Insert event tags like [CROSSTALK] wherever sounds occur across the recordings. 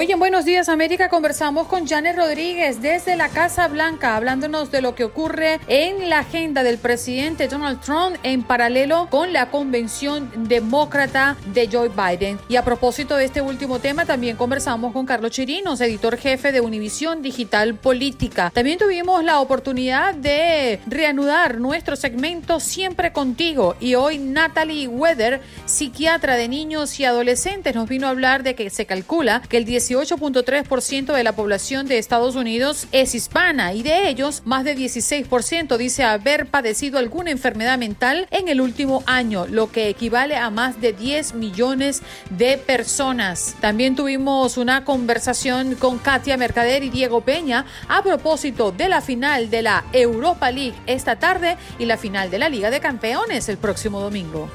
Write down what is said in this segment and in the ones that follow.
Hoy en Buenos Días América conversamos con Janet Rodríguez desde la Casa Blanca, hablándonos de lo que ocurre en la agenda del presidente Donald Trump en paralelo con la convención demócrata de Joe Biden. Y a propósito de este último tema, también conversamos con Carlos Chirinos, editor jefe de Univisión Digital Política. También tuvimos la oportunidad de reanudar nuestro segmento Siempre Contigo. Y hoy Natalie Weather, psiquiatra de niños y adolescentes, nos vino a hablar de que se calcula que el 18.3% de la población de Estados Unidos es hispana y de ellos más de 16% dice haber padecido alguna enfermedad mental en el último año, lo que equivale a más de 10 millones de personas. También tuvimos una conversación con Katia Mercader y Diego Peña a propósito de la final de la Europa League esta tarde y la final de la Liga de Campeones el próximo domingo.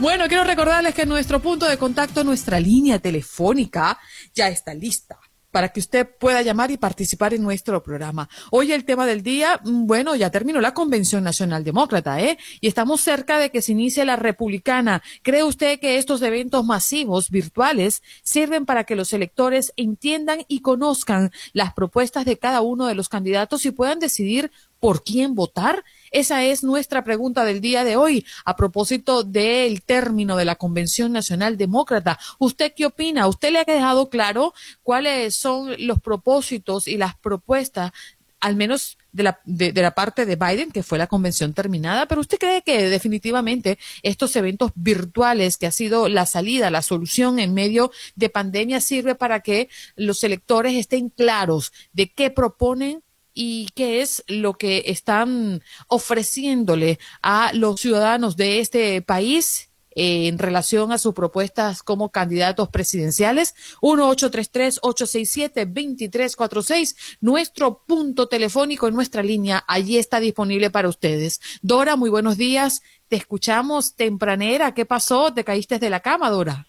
Bueno, quiero recordarles que nuestro punto de contacto, nuestra línea telefónica, ya está lista para que usted pueda llamar y participar en nuestro programa. Hoy el tema del día, mm, bueno, ya terminó la Convención Nacional Demócrata, ¿eh? Y estamos cerca de que se inicie la Republicana. ¿Cree usted que estos eventos masivos virtuales sirven para que los electores entiendan y conozcan las propuestas de cada uno de los candidatos y puedan decidir por quién votar? Esa es nuestra pregunta del día de hoy a propósito del término de la Convención Nacional Demócrata. ¿Usted qué opina? ¿Usted le ha quedado claro cuáles son los propósitos y las propuestas al menos de la, de, de, la parte de Biden, que fue la convención terminada, pero usted cree que definitivamente estos eventos virtuales, que ha sido la salida, la solución en medio de pandemia, sirve para que los electores estén claros de qué proponen y qué es lo que están ofreciéndole a los ciudadanos de este país en relación a sus propuestas como candidatos presidenciales. 1-833-867-2346, nuestro punto telefónico en nuestra línea, allí está disponible para ustedes. Dora, muy buenos días. Te escuchamos tempranera. ¿Qué pasó? ¿Te caíste de la cama, Dora?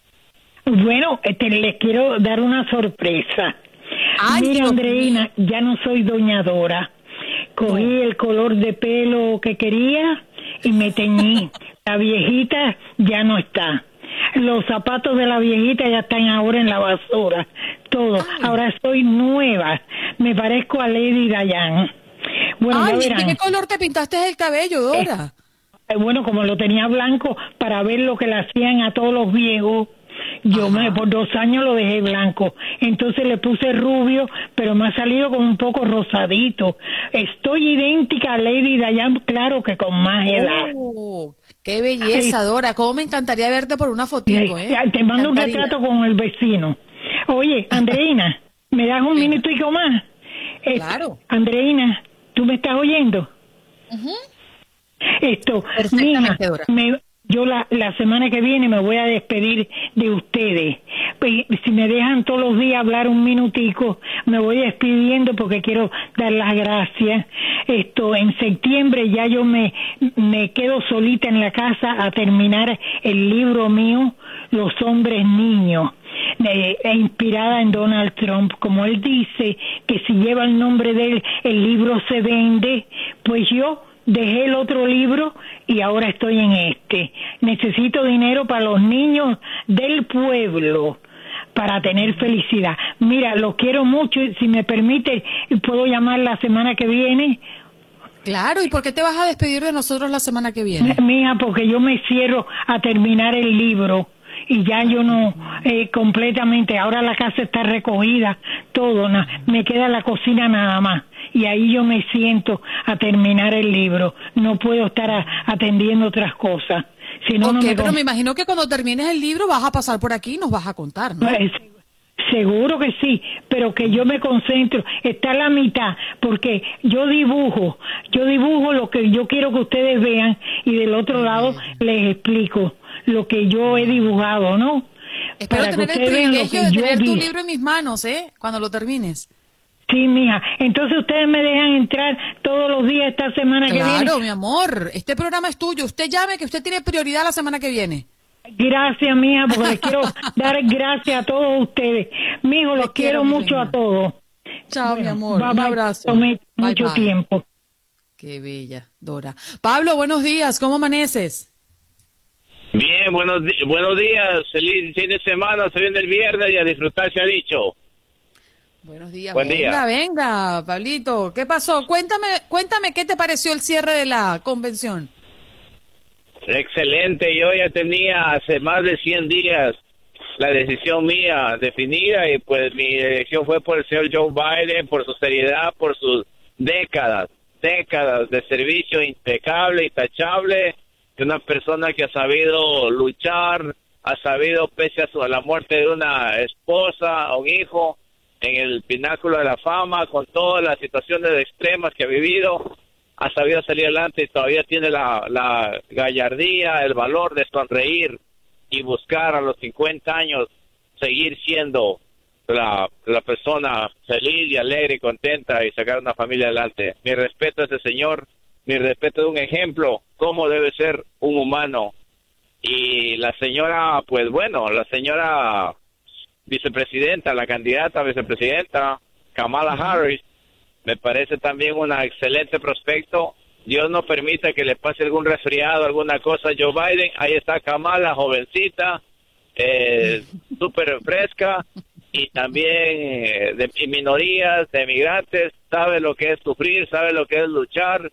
Bueno, este, les quiero dar una sorpresa. Ay, Mira, Dios Andreina, ya no soy doñadora. Cogí el color de pelo que quería y me teñí. [LAUGHS] la viejita ya no está. Los zapatos de la viejita ya están ahora en la basura. Todo. Ahora soy nueva. Me parezco a Lady Diane. Bueno, Ay, ya ¿de verán. qué color te pintaste el cabello, Dora? Eh, bueno, como lo tenía blanco para ver lo que le hacían a todos los viejos, yo me por dos años lo dejé blanco. Entonces le puse rubio, pero me ha salido como un poco rosadito. Estoy idéntica a Lady Diane, claro que con más edad. Oh, qué belleza, Dora. Cómo me encantaría verte por una fotito, ¿eh? Te mando un retrato con el vecino. Oye, Andreina, [LAUGHS] ¿me das un minutico más? Claro. Andreina, ¿tú me estás oyendo? Esto, mija, me- yo la, la semana que viene me voy a despedir de ustedes. Pues, si me dejan todos los días hablar un minutico, me voy despidiendo porque quiero dar las gracias. Esto, en septiembre ya yo me, me quedo solita en la casa a terminar el libro mío, Los hombres niños. eh, inspirada en Donald Trump, como él dice que si lleva el nombre de él, el libro se vende, pues yo dejé el otro libro y ahora estoy en este. Necesito dinero para los niños del pueblo para tener felicidad. Mira, lo quiero mucho y si me permite, puedo llamar la semana que viene. Claro, ¿y por qué te vas a despedir de nosotros la semana que viene? Mija, porque yo me cierro a terminar el libro y ya yo no eh, completamente, ahora la casa está recogida, todo, na- me queda la cocina nada más y ahí yo me siento a terminar el libro, no puedo estar a- atendiendo otras cosas. Si no, no ok, me pero me imagino que cuando termines el libro vas a pasar por aquí y nos vas a contar, ¿no? Eh, Seguro que sí, pero que yo me concentro, está a la mitad, porque yo dibujo, yo dibujo lo que yo quiero que ustedes vean y del otro lado les explico lo que yo he dibujado, ¿no? Espero Para que tener el vean lo privilegio que de tener tu vi. libro en mis manos, ¿eh? Cuando lo termines. Sí, mija. Entonces ustedes me dejan entrar todos los días esta semana que viene. Claro, mi amor. Este programa es tuyo. Usted llame que usted tiene prioridad la semana que viene. Gracias, mija, porque les quiero [LAUGHS] dar gracias a todos ustedes. Mijo, los quiero, quiero, mucho a todos. Chao, mi amor. Bye, Un abrazo. Tomé Bye, mucho tiempo. Qué bella, Dora. Pablo, buenos días. ¿Cómo amaneces? Bien, buenos, buenos días, feliz fin de semana, se viene el viernes y a disfrutar se ha dicho. Buenos días. Buen venga, día. venga, Pablito. ¿Qué pasó? Cuéntame, cuéntame qué te pareció el cierre de la convención. Excelente, yo ya tenía hace más de 100 días la decisión mía definida y pues mi elección fue por el señor Joe Biden, por su seriedad, por sus décadas, décadas de servicio impecable, intachable, de una persona que ha sabido luchar, ha sabido, pese a, su, la muerte de una esposa, un hijo, en el pináculo de la fama, con todas las situaciones extremas que ha vivido, ha sabido salir adelante y todavía tiene la, la gallardía, el valor de sonreír y buscar a los 50 años seguir siendo la, persona feliz y alegre y contenta y sacar una familia adelante. Mi respeto a ese señor, mi respeto es un ejemplo cómo debe ser un humano. Y la señora, pues bueno, la señora vicepresidenta, la candidata a vicepresidenta, Kamala Harris, me parece también una excelente prospecto. Dios no permita que le pase algún resfriado, alguna cosa a Joe Biden. Ahí está Kamala, jovencita, eh, [LAUGHS] súper fresca y también eh, de minorías, de migrantes, sabe lo que es sufrir, sabe lo que es luchar,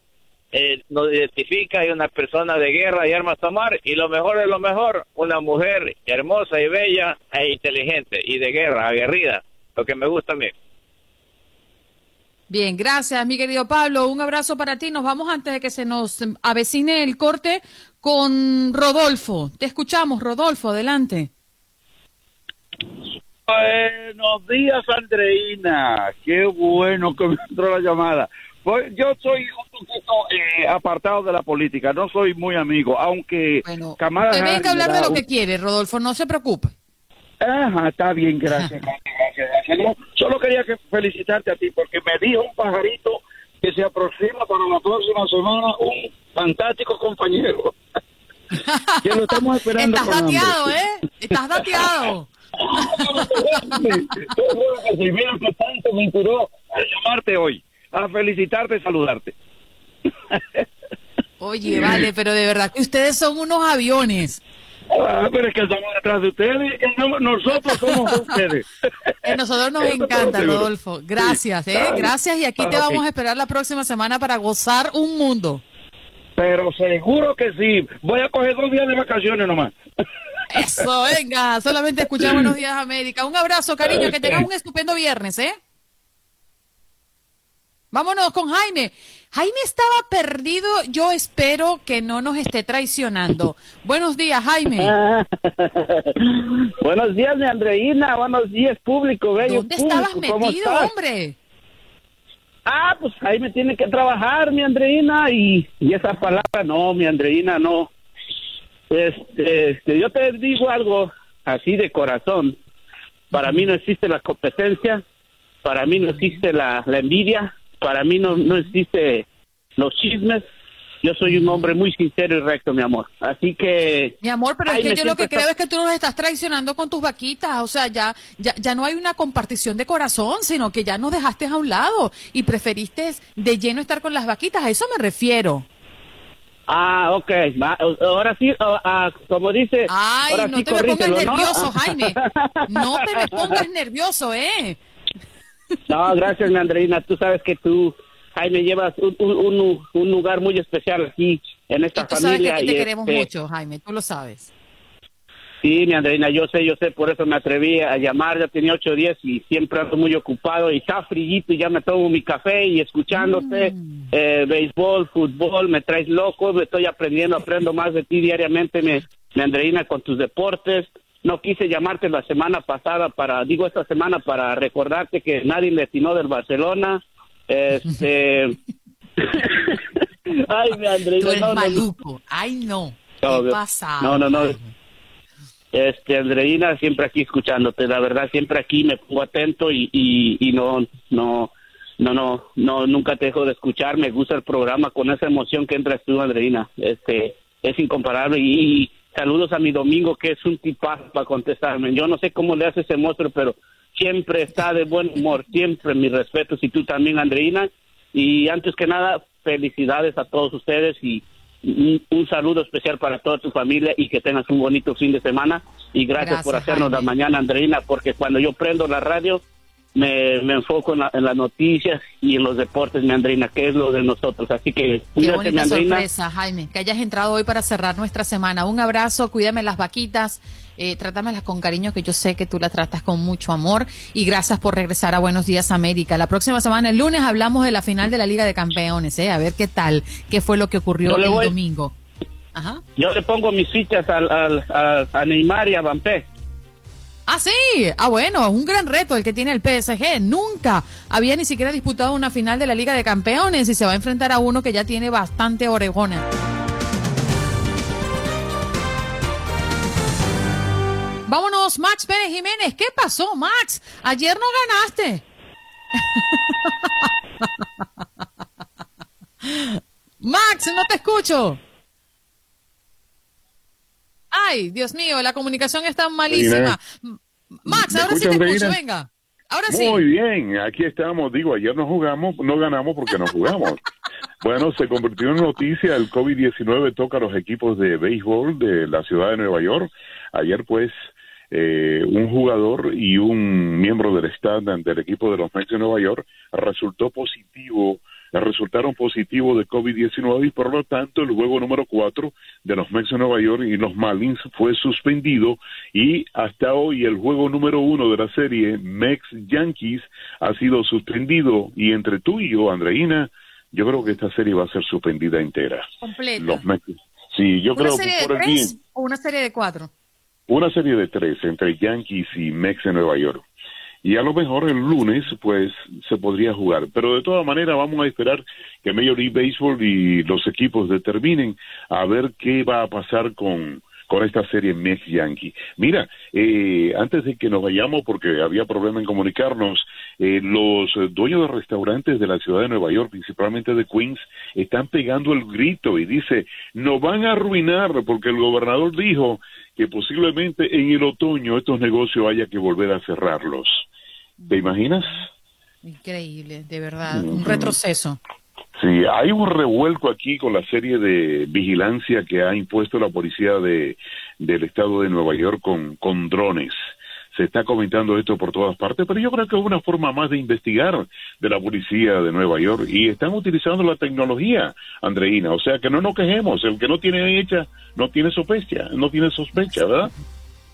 eh, nos identifica y una persona de guerra y armas tomar y lo mejor de lo mejor, una mujer hermosa y bella e inteligente y de guerra, aguerrida, lo que me gusta a mí. Bien, gracias, mi querido Pablo. Un abrazo para ti. Nos vamos antes de que se nos avecine el corte con Rodolfo. Te escuchamos, Rodolfo. Adelante. Buenos días, Andreina. Qué bueno que me entró la llamada. Pues yo soy un poquito eh, apartado de la política, no soy muy amigo, aunque Kamala Te ven Harris que hablar me de lo que quiere, Rodolfo. No se preocupe. Ajá, está bien, gracias, [LAUGHS] gracias, gracias, gracias. No, solo quería que felicitarte a ti porque me dijo un pajarito que se aproxima para la próxima semana un fantástico compañero. [LAUGHS] que lo estamos esperando Estás con hambre. dateado, ¿eh? Estás dateado. [LAUGHS] Mira que tanto me inspiró a llamarte hoy, a felicitarte y saludarte. [LAUGHS] Oye, vale, pero de verdad que ustedes son unos aviones. Ah, pero es que estamos detrás de ustedes. nosotros somos de ustedes. [LAUGHS] Eh, nosotros nos encanta, Rodolfo. Gracias, ¿eh? Gracias y aquí te vamos a esperar la próxima semana para gozar un mundo. Pero seguro que sí. Voy a coger dos días de vacaciones nomás. Eso, venga, solamente escuchar [LAUGHS] Buenos Días América. Un abrazo, cariño, que tengas un estupendo viernes, ¿eh? Vámonos con Jaime. Jaime estaba perdido, yo espero que no nos esté traicionando. Buenos días, Jaime. [LAUGHS] Buenos días, mi Andreina. Buenos días, público, bello. ¿Dónde estabas público, ¿cómo metido, estás? hombre? Ah, pues ahí me tiene que trabajar, mi Andreina. Y, y esa palabra, no, mi Andreina, no. Este, este, yo te digo algo así de corazón. Para mí no existe la competencia, para mí no existe la, la envidia, para mí no, no existe los chismes. Yo soy un hombre muy sincero y recto, mi amor. Así que... Mi amor, pero es que yo lo que está- creo es que tú nos estás traicionando con tus vaquitas. O sea, ya, ya, ya no hay una compartición de corazón, sino que ya nos dejaste a un lado y preferiste de lleno estar con las vaquitas. A eso me refiero. Ah, ok. Ahora sí, ah, como dice... Ay, ahora no sí, te me pongas nervioso, Jaime. No te me [LAUGHS] pongas nervioso, ¿eh? [LAUGHS] No, gracias, mi Andreina. Tú sabes que tú, Jaime, llevas un, un- un- lugar muy especial aquí en esta Tú sabes que familia. aquí te y, queremos este, mucho, Jaime, tú lo sabes. Sí, mi Andreina, yo sé, yo sé, por eso me atreví a llamar. Ya tenía ocho días y siempre ando muy ocupado y está frillito y ya me tomo mi café y escuchándote Mm. eh, béisbol, fútbol, me traes loco, me estoy aprendiendo, aprendo más de ti diariamente, mi, mi Andreina, con tus deportes. No quise llamarte la semana pasada para, digo esta semana para recordarte que nadie le atinó del Barcelona. Este, [LAUGHS] ay, Tú eres no, maluco. Ay, no. No, ¿Qué pasa? No, no, no. Este, Andreina, siempre aquí escuchándote, la verdad, siempre aquí me pongo atento y, y, y no, no, no, no, no, nunca te dejo de escuchar, me gusta el programa con esa emoción que entras tú, Andreina, este, es incomparable y saludos a mi Domingo, que es un tipazo para contestarme, yo no sé cómo le hace ese monstruo, pero siempre está de buen humor, siempre mis respetos y tú también, Andreina, y antes que nada, felicidades a todos ustedes y un, un saludo especial para toda tu familia y que tengas un bonito fin de semana. Y gracias, Gracias, por hacernos la mañana, Andreina, porque cuando yo prendo la radio me, me enfoco en, la- en las noticias y en los deportes, mi Andreina, que es lo de nosotros. Así que Qué cuídate, mi bonita Andreina. sorpresa, Jaime, que hayas entrado hoy para cerrar nuestra semana. Un abrazo, cuídame las vaquitas, eh, trátamelas con cariño, que yo sé que tú las tratas con mucho amor. Y gracias por regresar a Buenos Días América. La próxima semana, el lunes, hablamos de la final de la Liga de Campeones, ¿eh? A ver qué tal, qué fue lo que ocurrió el voy- domingo. Ajá. Yo le pongo mis fichas al, al- a, a Neymar y a Bampé. Ah, sí. Ah, bueno, es un gran reto el que tiene el PSG. Nunca había ni siquiera disputado una final de la Liga de Campeones y se va a enfrentar a uno que ya tiene bastante orejona. Vámonos, Max Pérez Jiménez. ¿Qué pasó, Max? Ayer no ganaste. [LAUGHS] Max, no te escucho. Ay, Dios mío, la comunicación está malísima. Max, ¿Me ahora sí te escucho, Reina? venga. Ahora sí. Muy bien, aquí estamos. Digo, ayer no jugamos, no ganamos porque no jugamos. [LAUGHS] bueno, se convirtió en noticia, el COVID-19 toca a los equipos de béisbol de la ciudad de Nueva York. Ayer, pues, eh, un jugador y un miembro del staff del equipo de los Mets de Nueva York resultó positivo, resultaron positivos de COVID-19 y por lo tanto el juego número 4 de los Mets de Nueva York y los Marlins fue suspendido y hasta hoy el juego número uno de la serie Mex Yankees ha sido suspendido y entre tú y yo, Andreina, yo creo que esta serie va a ser suspendida entera. Completa. Los Mets, sí, yo ¿Una creo serie que por de el bien, tres o una serie de cuatro? una serie de tres entre Yankees y Mex de Nueva York. Y a lo mejor el lunes, pues, se podría jugar. Pero de todas maneras, vamos a esperar que Major League Baseball y los equipos determinen a ver qué va a pasar con, con esta serie Mex Yankee. Mira, eh, antes de que nos vayamos, porque había problema en comunicarnos, eh, los dueños de restaurantes de la ciudad de Nueva York, principalmente de Queens, están pegando el grito y dice, nos van a arruinar porque el gobernador dijo que posiblemente en el otoño estos negocios haya que volver a cerrarlos. ¿Te imaginas? Increíble, de verdad. Un retroceso. Sí, hay un revuelco aquí con la serie de vigilancia que ha impuesto la policía de del estado de Nueva York con, con drones. Se está comentando esto por todas partes, pero yo creo que es una forma más de investigar de la policía de Nueva York y están utilizando la tecnología, Andreina. O sea que no nos quejemos, el que no tiene hecha no tiene sospecha, no tiene sospecha, ¿verdad?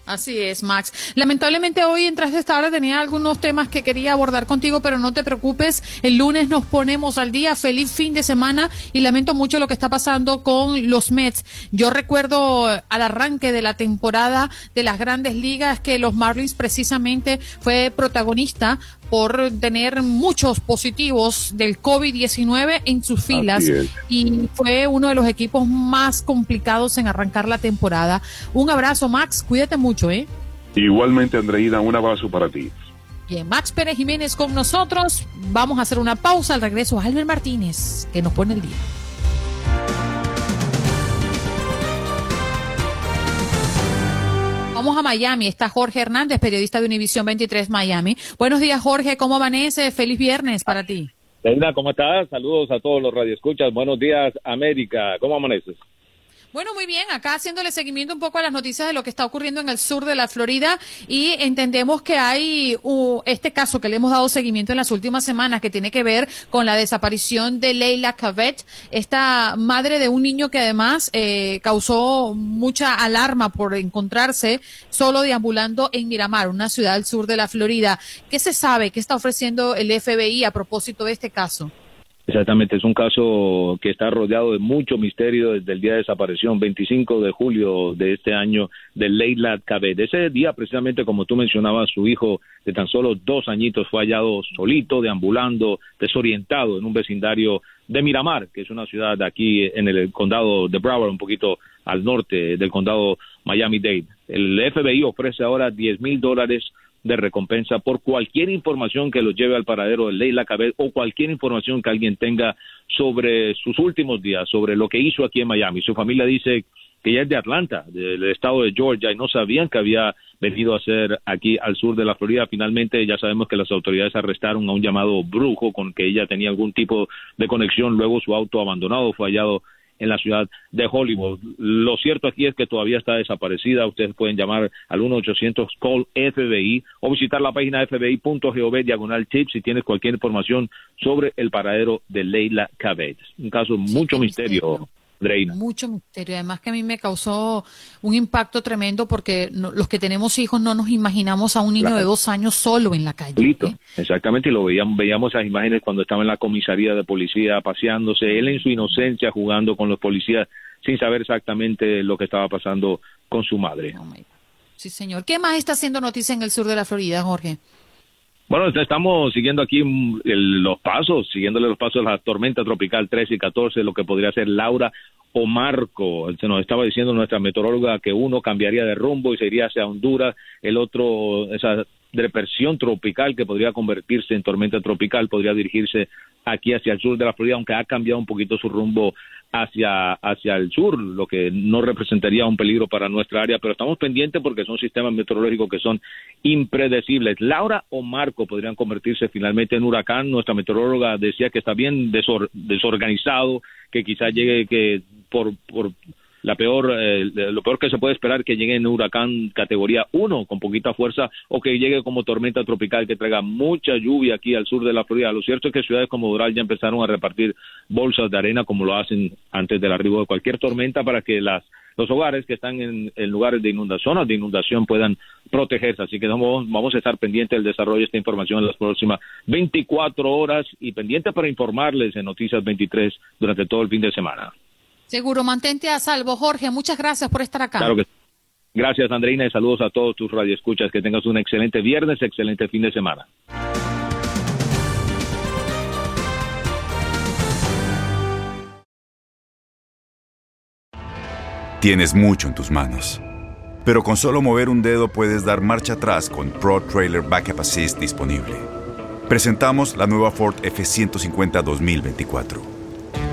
Así es, Max. Lamentablemente hoy en Tras esta hora tenía algunos temas que quería abordar contigo, pero no te preocupes. El lunes nos ponemos al día. Feliz fin de semana y lamento mucho lo que está pasando con los Mets. Yo recuerdo al arranque de la temporada de las grandes ligas que los Marlins precisamente fue protagonista por tener muchos positivos del COVID-19 en sus filas y fue uno de los equipos más complicados en arrancar la temporada. Un abrazo, Max. Cuídate mucho, ¿eh? Igualmente, Andreina, un abrazo para ti. Bien, Max Pérez Jiménez con nosotros. Vamos a hacer una pausa. Al regreso, Albert Martínez, que nos pone el día. Vamos a Miami. Está Jorge Hernández, periodista de Univisión 23 Miami. Buenos días, Jorge. ¿Cómo amanece? Feliz viernes para ti. Linda, ¿cómo estás? Saludos a todos los radioescuchas. Buenos días, América. ¿Cómo amaneces? Bueno, muy bien, acá haciéndole seguimiento un poco a las noticias de lo que está ocurriendo en el sur de la Florida y entendemos que hay uh, este caso que le hemos dado seguimiento en las últimas semanas que tiene que ver con la desaparición de Leila Cavet, esta madre de un niño que además eh, causó mucha alarma por encontrarse solo deambulando en Miramar, una ciudad al sur de la Florida. ¿Qué se sabe? ¿Qué está ofreciendo el FBI a propósito de este caso? Exactamente, es un caso que está rodeado de mucho misterio desde el día de desaparición, 25 de julio de este año, de Leila Cabed. Ese día, precisamente como tú mencionabas, su hijo de tan solo dos añitos fue hallado solito, deambulando, desorientado en un vecindario de Miramar, que es una ciudad aquí en el condado de Broward, un poquito al norte del condado Miami-Dade. El FBI ofrece ahora 10 mil dólares de recompensa por cualquier información que los lleve al paradero de Leila Cabed o cualquier información que alguien tenga sobre sus últimos días, sobre lo que hizo aquí en Miami. Su familia dice que ella es de Atlanta, del estado de Georgia, y no sabían que había venido a ser aquí al sur de la Florida. Finalmente ya sabemos que las autoridades arrestaron a un llamado brujo con que ella tenía algún tipo de conexión. Luego su auto abandonado fue hallado en la ciudad de Hollywood. Lo cierto aquí es que todavía está desaparecida. Ustedes pueden llamar al 1-800-CALL-FBI o visitar la página fbi.gov diagonal tips si tienes cualquier información sobre el paradero de Leila Cabez. Un caso mucho misterio. Mucho misterio. Además que a mí me causó un impacto tremendo porque los que tenemos hijos no nos imaginamos a un niño de dos años solo en la calle. ¿eh? Exactamente, y lo veíamos, veíamos esas imágenes cuando estaba en la comisaría de policía paseándose, él en su inocencia jugando con los policías sin saber exactamente lo que estaba pasando con su madre. Oh sí, señor. ¿Qué más está haciendo noticia en el sur de la Florida, Jorge? Bueno, estamos siguiendo aquí mm, los pasos, siguiéndole los pasos de la tormenta tropical 13 y 14, lo que podría ser Laura o Marco. Se nos estaba diciendo nuestra meteoróloga que uno cambiaría de rumbo y se iría hacia Honduras, el otro, esa depresión tropical que podría convertirse en tormenta tropical, podría dirigirse aquí hacia el sur de la Florida, aunque ha cambiado un poquito su rumbo hacia, hacia el sur, lo que no representaría un peligro para nuestra área, pero estamos pendientes porque son sistemas meteorológicos que son impredecibles. Laura o Marco podrían convertirse finalmente en huracán. Nuestra meteoróloga decía que está bien desorganizado, que quizá llegue que por, por la peor, eh, lo peor que se puede esperar que llegue en huracán categoría 1 con poquita fuerza o que llegue como tormenta tropical que traiga mucha lluvia aquí al sur de la Florida. Lo cierto es que ciudades como Doral ya empezaron a repartir bolsas de arena como lo hacen antes del arribo de cualquier tormenta para que las los hogares que están en, lugares de inundación o de inundación puedan protegerse. Así que vamos, vamos a estar pendientes del desarrollo de esta información en las próximas 24 horas y pendientes para informarles en Noticias 23 durante todo el fin de semana. Seguro, mantente a salvo. Jorge, muchas gracias por estar acá. Claro que Gracias, Andreina, y saludos a todos tus radioescuchas. Que tengas un excelente viernes, excelente fin de semana. Tienes mucho en tus manos, pero con solo mover un dedo puedes dar marcha atrás con Pro Trailer Backup Assist disponible. Presentamos la nueva Ford F150 2024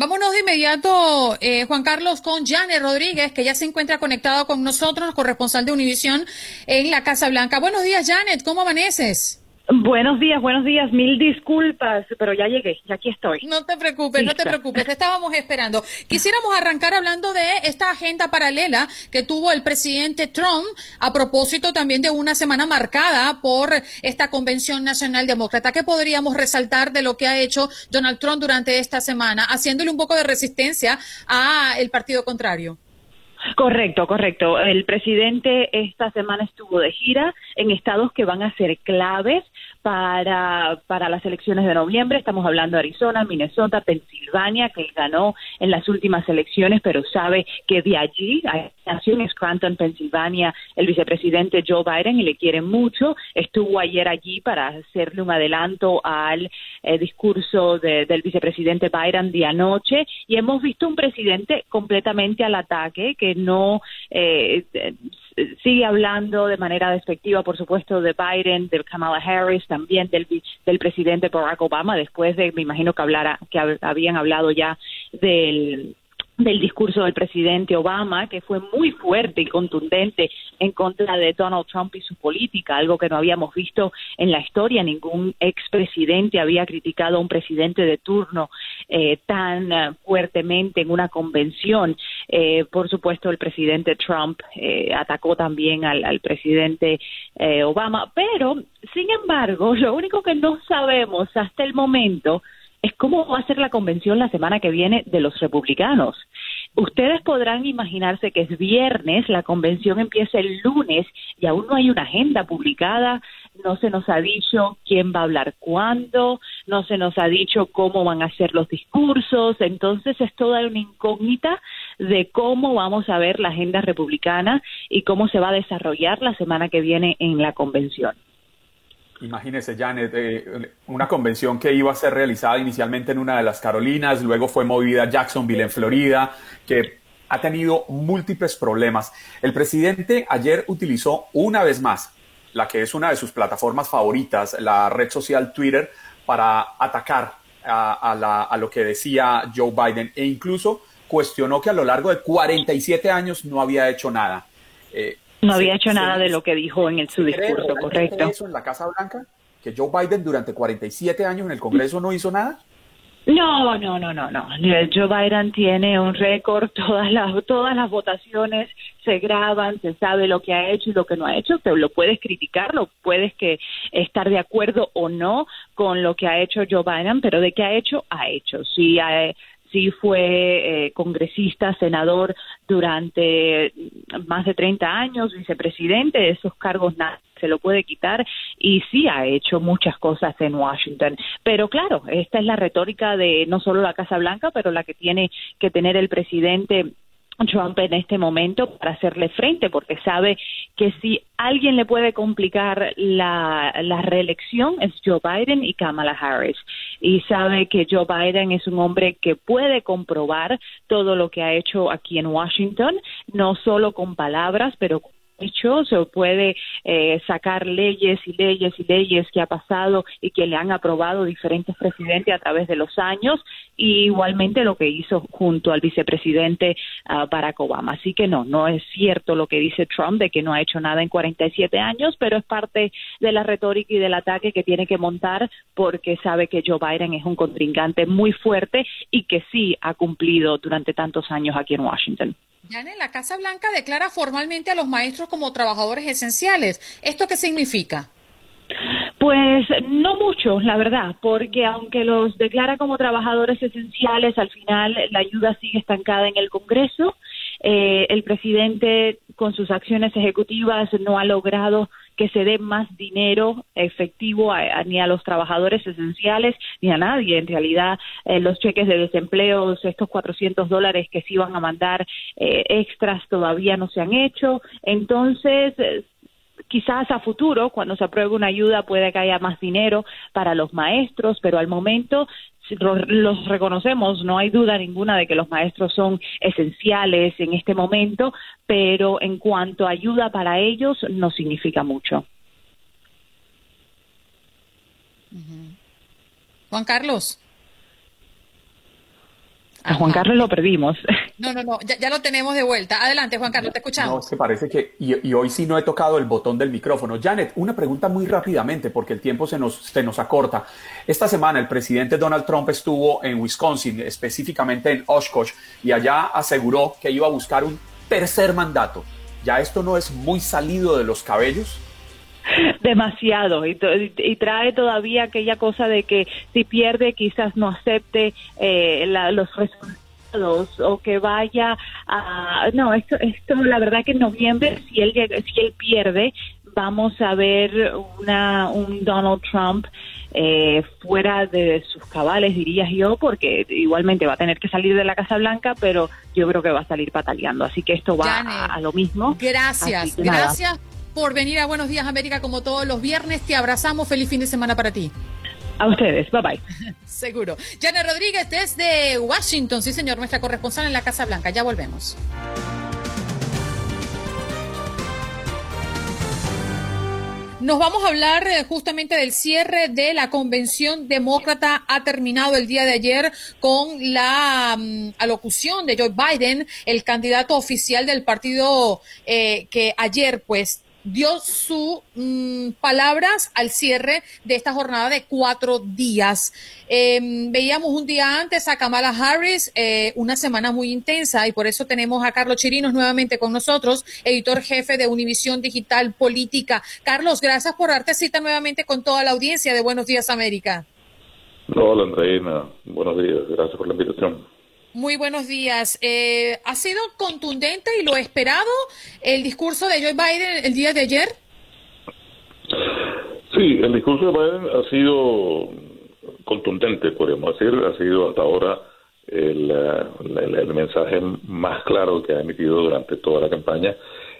Vámonos de inmediato, eh, Juan Carlos, con Janet Rodríguez, que ya se encuentra conectado con nosotros, corresponsal de Univisión en la Casa Blanca. Buenos días, Janet, ¿cómo amaneces? Buenos días, buenos días. Mil disculpas, pero ya llegué, ya aquí estoy. No te preocupes, no te preocupes, te estábamos esperando. Quisiéramos arrancar hablando de esta agenda paralela que tuvo el presidente Trump a propósito también de una semana marcada por esta Convención Nacional Demócrata. ¿Qué podríamos resaltar de lo que ha hecho Donald Trump durante esta semana, haciéndole un poco de resistencia a el partido contrario? Correcto, correcto. El presidente esta semana estuvo de gira en estados que van a ser claves para, para las elecciones de noviembre. Estamos hablando de Arizona, Minnesota, Pensilvania, que ganó en las últimas elecciones, pero sabe que de allí, nació en Scranton, Pensilvania, el vicepresidente Joe Biden y le quiere mucho. Estuvo ayer allí para hacerle un adelanto al eh, discurso del vicepresidente Biden de anoche y hemos visto un presidente completamente al ataque que no eh, sigue hablando de manera despectiva, por supuesto, de Biden, de Kamala Harris, también del, del presidente Barack Obama, después de, me imagino que hablara, que habían hablado ya del del discurso del presidente Obama, que fue muy fuerte y contundente en contra de Donald Trump y su política, algo que no habíamos visto en la historia. Ningún expresidente había criticado a un presidente de turno eh, tan eh, fuertemente en una convención. Eh, por supuesto, el presidente Trump atacó también al, al presidente Obama, pero, sin embargo, [LAUGHS] lo único que no sabemos hasta el momento es cómo va a ser la convención la semana que viene de los republicanos. Ustedes podrán imaginarse que es viernes, la convención empieza el lunes y aún no hay una agenda publicada, no se nos ha dicho quién va a hablar cuándo, no se nos ha dicho cómo van a ser los discursos, entonces es toda una incógnita de cómo vamos a ver la agenda republicana y cómo se va a desarrollar la semana que viene en la convención. Imagínese, Janet, eh, una convención que iba a ser realizada inicialmente en una de las Carolinas, luego fue movida a Jacksonville, en Florida, que ha tenido múltiples problemas. El presidente ayer utilizó una vez más la que es una de sus plataformas favoritas, la red social Twitter, para atacar a, lo que decía Joe Biden e incluso cuestionó que a lo largo de 47 años no había hecho nada. Eh, no había hecho nada de lo que dijo en el, su discurso, correcto. Eso en la Casa Blanca? ¿Que Joe Biden durante 47 años en el Congreso no hizo nada? No, no, no, no, no. Joe Biden tiene un récord, todas las todas las votaciones se graban, se sabe lo que ha hecho y lo que no ha hecho. Te lo puedes criticar, lo puedes que estar de acuerdo o no con lo que ha hecho Joe Biden, pero de qué ha hecho, ha hecho. Si ha, sí fue eh, congresista, senador durante más de 30 años, vicepresidente, esos cargos nada se lo puede quitar y sí ha hecho muchas cosas en Washington. Pero claro, esta es la retórica de no solo la Casa Blanca, pero la que tiene que tener el presidente Trump en este momento para hacerle frente, porque sabe que si alguien le puede complicar la, la, reelección es Joe Biden y Kamala Harris. Y sabe que Joe Biden es un hombre que puede comprobar todo lo que ha hecho aquí en Washington, no solo con palabras, pero con hecho, se puede eh, sacar leyes y leyes y leyes que ha pasado y que le han aprobado diferentes presidentes a través de los años, y igualmente lo que hizo junto al vicepresidente uh, Barack Obama. Así que no, no es cierto lo que dice Trump de que no ha hecho nada en 47 años, pero es parte de la retórica y del ataque que tiene que montar porque sabe que Joe Biden es un contrincante muy fuerte y que sí ha cumplido durante tantos años aquí en Washington. Yane, la Casa Blanca declara formalmente a los maestros como trabajadores esenciales. ¿Esto qué significa? Pues no mucho, la verdad, porque aunque los declara como trabajadores esenciales, al final la ayuda sigue estancada en el Congreso. Eh, el presidente, con sus acciones ejecutivas, no ha logrado que se dé más dinero efectivo ni a los trabajadores esenciales ni a nadie. En realidad, eh, los cheques de desempleo, estos 400 dólares que se iban a mandar eh, extras todavía no se han hecho. Entonces, quizás a futuro, cuando se apruebe una ayuda, puede que haya más dinero para los maestros, pero al momento los reconocemos, no hay duda ninguna de que los maestros son esenciales en este momento, pero en cuanto a ayuda para ellos no significa mucho. Juan Carlos. A Juan Carlos lo perdimos. [LAUGHS] No, no, no, ya, lo tenemos de vuelta. Adelante, Juan Carlos, te escuchamos. No, es que parece que, y, hoy sí no he tocado el botón del micrófono. Janet, una pregunta muy rápidamente, porque el tiempo se nos, se nos acorta. Esta semana el presidente Donald Trump estuvo en Wisconsin, específicamente en Oshkosh, y allá aseguró que iba a buscar un tercer mandato. ¿Ya esto no es muy salido de los cabellos? [LAUGHS] Demasiado. Y, trae todavía aquella cosa de que si pierde quizás no acepte eh, los resultados o que vaya a no esto esto la verdad que en noviembre si él si él pierde vamos a ver una un Donald Trump eh, fuera de sus cabales diría yo porque igualmente va a tener que salir de la Casa Blanca pero yo creo que va a salir pataleando. Así que esto va a, lo mismo. gracias gracias por venir a Buenos Días América como todos los viernes. Te abrazamos. Feliz fin de semana para ti. A ustedes, bye bye. [LAUGHS] Seguro. Janet Rodríguez desde Washington, sí señor, nuestra corresponsal en la Casa Blanca. Ya volvemos. Nos vamos a hablar eh, justamente del cierre de la convención demócrata. Ha terminado el día de ayer con la mm, alocución de Joe Biden, el candidato oficial del partido eh, que ayer pues dio sus mm, palabras al cierre de esta jornada de cuatro días. Em, veíamos un día antes a Kamala Harris, eh, una semana muy intensa, y por eso tenemos a Carlos Chirinos nuevamente con nosotros, editor jefe de Univisión Digital Política. Carlos, gracias por darte cita nuevamente con toda la audiencia de Buenos Días América. Hola Andreina, buenos días, gracias por la invitación. Muy buenos días. Eh, ¿Ha sido contundente y lo esperado el discurso de Joe Biden el día de ayer? Sí, el discurso de Biden ha sido contundente, podríamos decir. Ha sido hasta ahora el, el, mensaje más claro que ha emitido durante toda la campaña.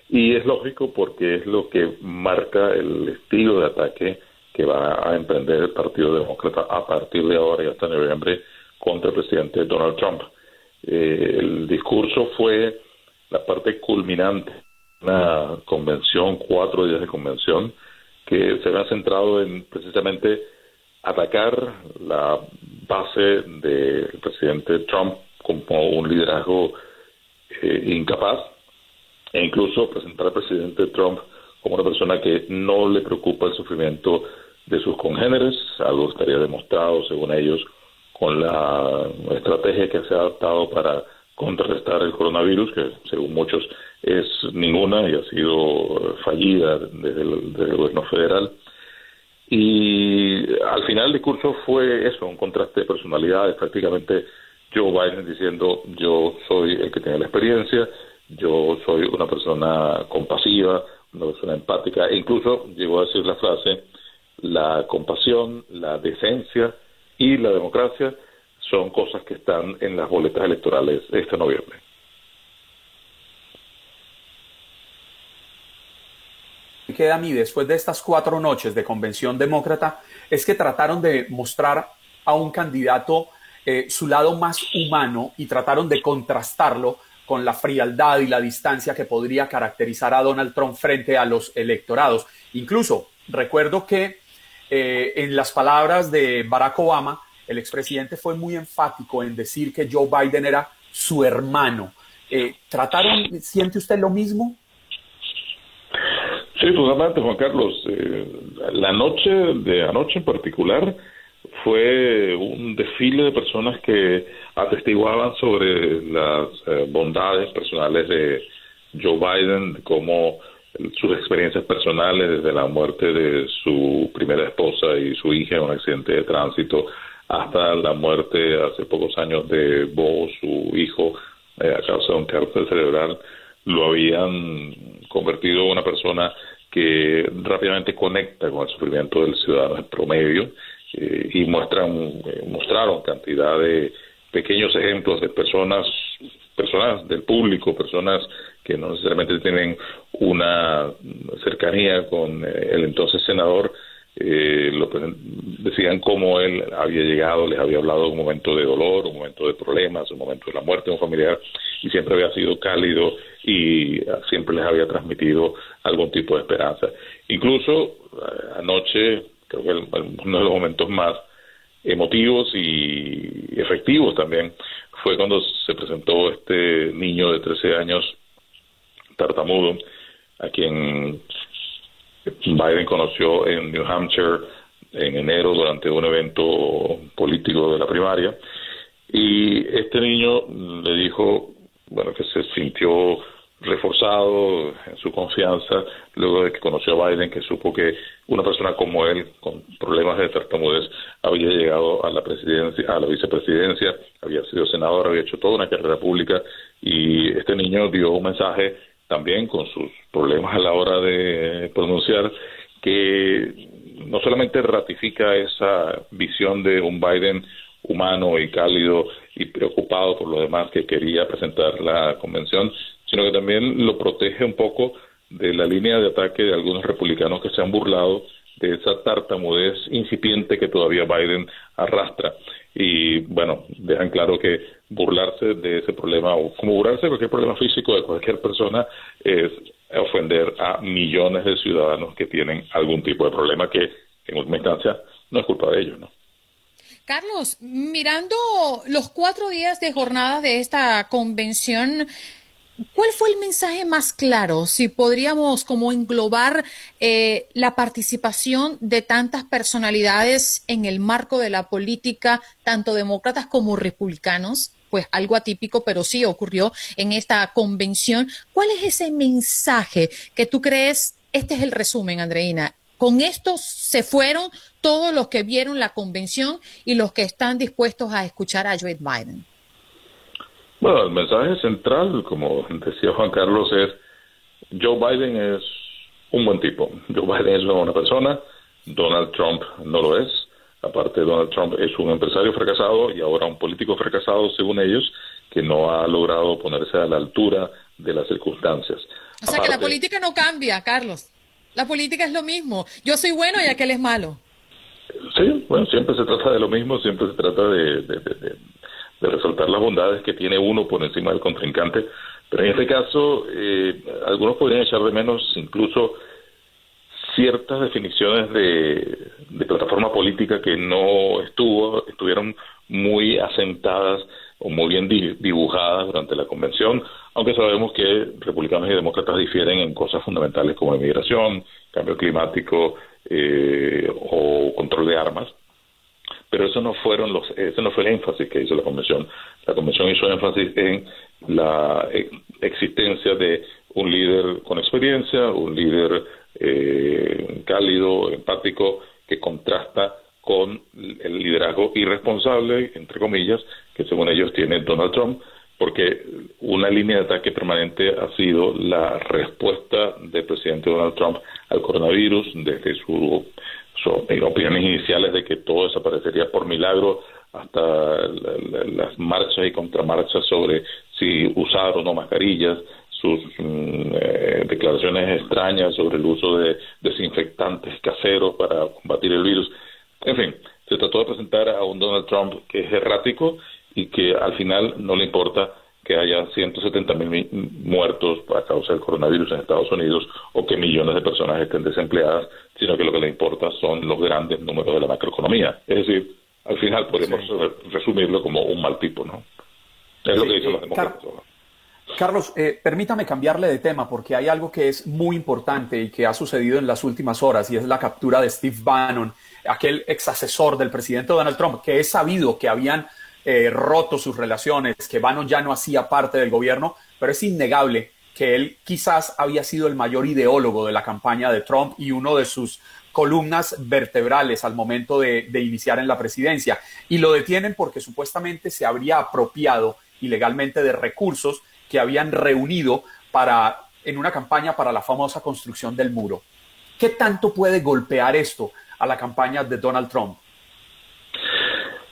Y es lógico porque es lo que marca el estilo de ataque que va a emprender el Partido Demócrata a partir de ahora y hasta noviembre contra el presidente Donald Trump. Eh, el discurso fue la parte culminante una convención, cuatro días de convención, que se ha centrado en precisamente atacar la base del presidente Trump como un liderazgo eh, incapaz e incluso presentar al presidente Trump como una persona que no le preocupa el sufrimiento de sus congéneres, algo que estaría demostrado, según ellos, con la estrategia que se ha adoptado para contrarrestar el coronavirus, que según muchos es ninguna y ha sido fallida desde el, gobierno federal. Y al final el discurso fue eso, un contraste de personalidades, prácticamente Joe Biden diciendo yo soy el que tiene la experiencia, yo soy una persona compasiva, una persona empática, e incluso llegó a decir la frase, la compasión, la decencia, y la democracia son cosas que están en las boletas electorales este noviembre. queda a mí después de estas cuatro noches de convención demócrata es que trataron de mostrar a un candidato eh, su lado más humano y trataron de contrastarlo con la frialdad y la distancia que podría caracterizar a Donald Trump frente a los electorados. Incluso recuerdo que eh, en las palabras de Barack Obama, el expresidente fue muy enfático en decir que Joe Biden era su hermano. Eh, ¿Trataron, siente usted lo mismo? Sí, totalmente, Juan Carlos. Eh, la noche de anoche en particular fue un desfile de personas que atestiguaban sobre las bondades personales de Joe Biden, como sus experiencias personales desde la muerte de su primera esposa y su hija en un accidente de tránsito hasta la muerte hace pocos años de Bo, su hijo, eh, a causa de un cáncer cerebral, lo habían convertido en una persona que rápidamente conecta con el sufrimiento del ciudadano promedio eh, y muestran eh, mostraron cantidad de pequeños ejemplos de personas personas del público, personas que no necesariamente tienen una cercanía con eh, el entonces senador, eh, lo, decían cómo él había llegado, les había hablado de un momento de dolor, un momento de problemas, un momento de la muerte de un familiar, y siempre había sido cálido y ah, siempre les había transmitido algún tipo de esperanza. Incluso ah, anoche, creo que uno de los momentos más emotivos y efectivos también fue cuando se presentó este niño de 13 años tartamudo a quien Biden conoció en New Hampshire en enero durante un evento político de la primaria. Y este niño le dijo bueno que se sintió reforzado en su confianza luego de que conoció a Biden, que supo que una persona como él, con problemas de tartamudez, había llegado a la presidencia, a la vicepresidencia, había sido senador, había hecho toda una carrera pública y este niño dio un mensaje también con sus problemas a la hora de pronunciar que no solamente ratifica esa visión de un Biden humano y cálido y preocupado por lo demás que quería presentar la convención, sino que también lo protege un poco de la línea de ataque de algunos republicanos que se han burlado de esa tartamudez incipiente que todavía Biden arrastra. Y bueno, dejan claro que burlarse de ese problema, o como burlarse de cualquier problema físico de cualquier persona, es ofender a millones de ciudadanos que tienen algún tipo de problema que en última instancia no es culpa de ellos, ¿no? Carlos, mirando los cuatro días de jornada de esta convención, ¿Cuál fue el mensaje más claro? Si podríamos como englobar eh, la participación de tantas personalidades en el marco de la política, tanto demócratas como republicanos, pues algo atípico, pero sí ocurrió en esta convención. ¿Cuál es ese mensaje que tú crees? Este es el resumen, Andreina. Con esto se fueron todos los que vieron la convención y los que están dispuestos a escuchar a Joe Biden. Bueno, el mensaje central, como decía Juan Carlos, es Joe Biden es un buen tipo. Joe Biden es una buena persona, Donald Trump no lo es. Aparte, Donald Trump es un empresario fracasado y ahora un político fracasado, según ellos, que no ha logrado ponerse a la altura de las circunstancias. O sea que la política no cambia, Carlos. La política es lo mismo. Yo soy bueno y aquel es malo. Sí, bueno, siempre se trata de lo mismo, siempre se trata de, de resaltar las bondades que tiene uno por encima del contrincante. Pero en este caso, eh, algunos podrían echar de menos incluso ciertas definiciones de, plataforma política que no estuvo, estuvieron muy asentadas o muy bien dibujadas durante la convención, aunque sabemos que republicanos y demócratas difieren en cosas fundamentales como inmigración, cambio climático eh, o control de armas pero eso no fueron los ese no fue el énfasis que hizo la convención. La convención hizo énfasis en la existencia de un líder con experiencia un líder eh, cálido empático que contrasta con el liderazgo irresponsable entre comillas que según ellos tiene Donald Trump porque una línea de ataque permanente ha sido la respuesta del presidente Donald Trump al coronavirus desde su son opiniones iniciales de que todo desaparecería por milagro hasta las marchas y contramarchas sobre si usar o no mascarillas, sus mm, eh, declaraciones extrañas sobre el uso de desinfectantes caseros para combatir el virus. En fin, se trató de presentar a un Donald Trump que es errático y que al final no le importa que haya 170 mil muertos a causa del coronavirus en Estados Unidos o que millones de personas estén desempleadas, sino que lo que le importa son los grandes números de la macroeconomía. Es decir, al final podemos resumirlo como un mal tipo, ¿no? Es lo que dicen los demócratas. Carlos, eh, permítame cambiarle de tema porque hay algo que es muy importante y que ha sucedido en las últimas horas y es la captura de Steve Bannon, aquel ex asesor del presidente Donald Trump, que es sabido que habían eh, roto sus relaciones, que Bannon ya no hacía parte del gobierno, pero es innegable que él quizás había sido el mayor ideólogo de la campaña de Trump y uno de sus columnas vertebrales al momento de, iniciar en la presidencia. Y lo detienen porque supuestamente se habría apropiado ilegalmente de recursos que habían reunido para, en una campaña para la famosa construcción del muro. ¿Qué tanto puede golpear esto a la campaña de Donald Trump?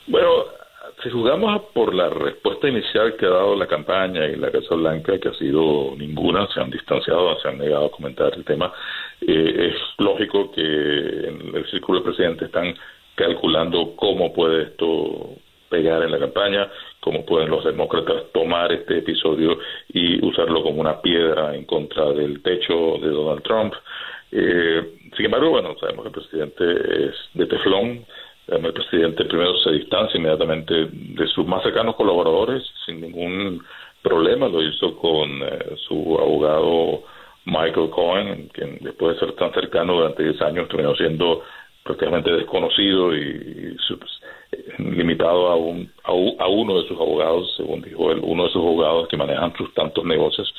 Bueno, si jugamos por la respuesta inicial que ha dado la campaña y la Casa Blanca, que ha sido ninguna, se han distanciado, se han negado a comentar el tema, eh, es lógico que en el círculo del presidente están calculando cómo puede esto pegar en la campaña, cómo pueden los demócratas tomar este episodio y usarlo como una piedra en contra del techo de Donald Trump. Eh, sin embargo, bueno, sabemos que el presidente es de teflón, el presidente primero se distancia inmediatamente de sus más cercanos colaboradores sin ningún problema. Lo hizo con eh, su abogado Michael Cohen, quien después de ser tan cercano durante 10 años terminó siendo prácticamente desconocido y, pues, limitado a, un, a, uno de sus abogados, según dijo él, uno de sus abogados que manejan sus tantos negocios.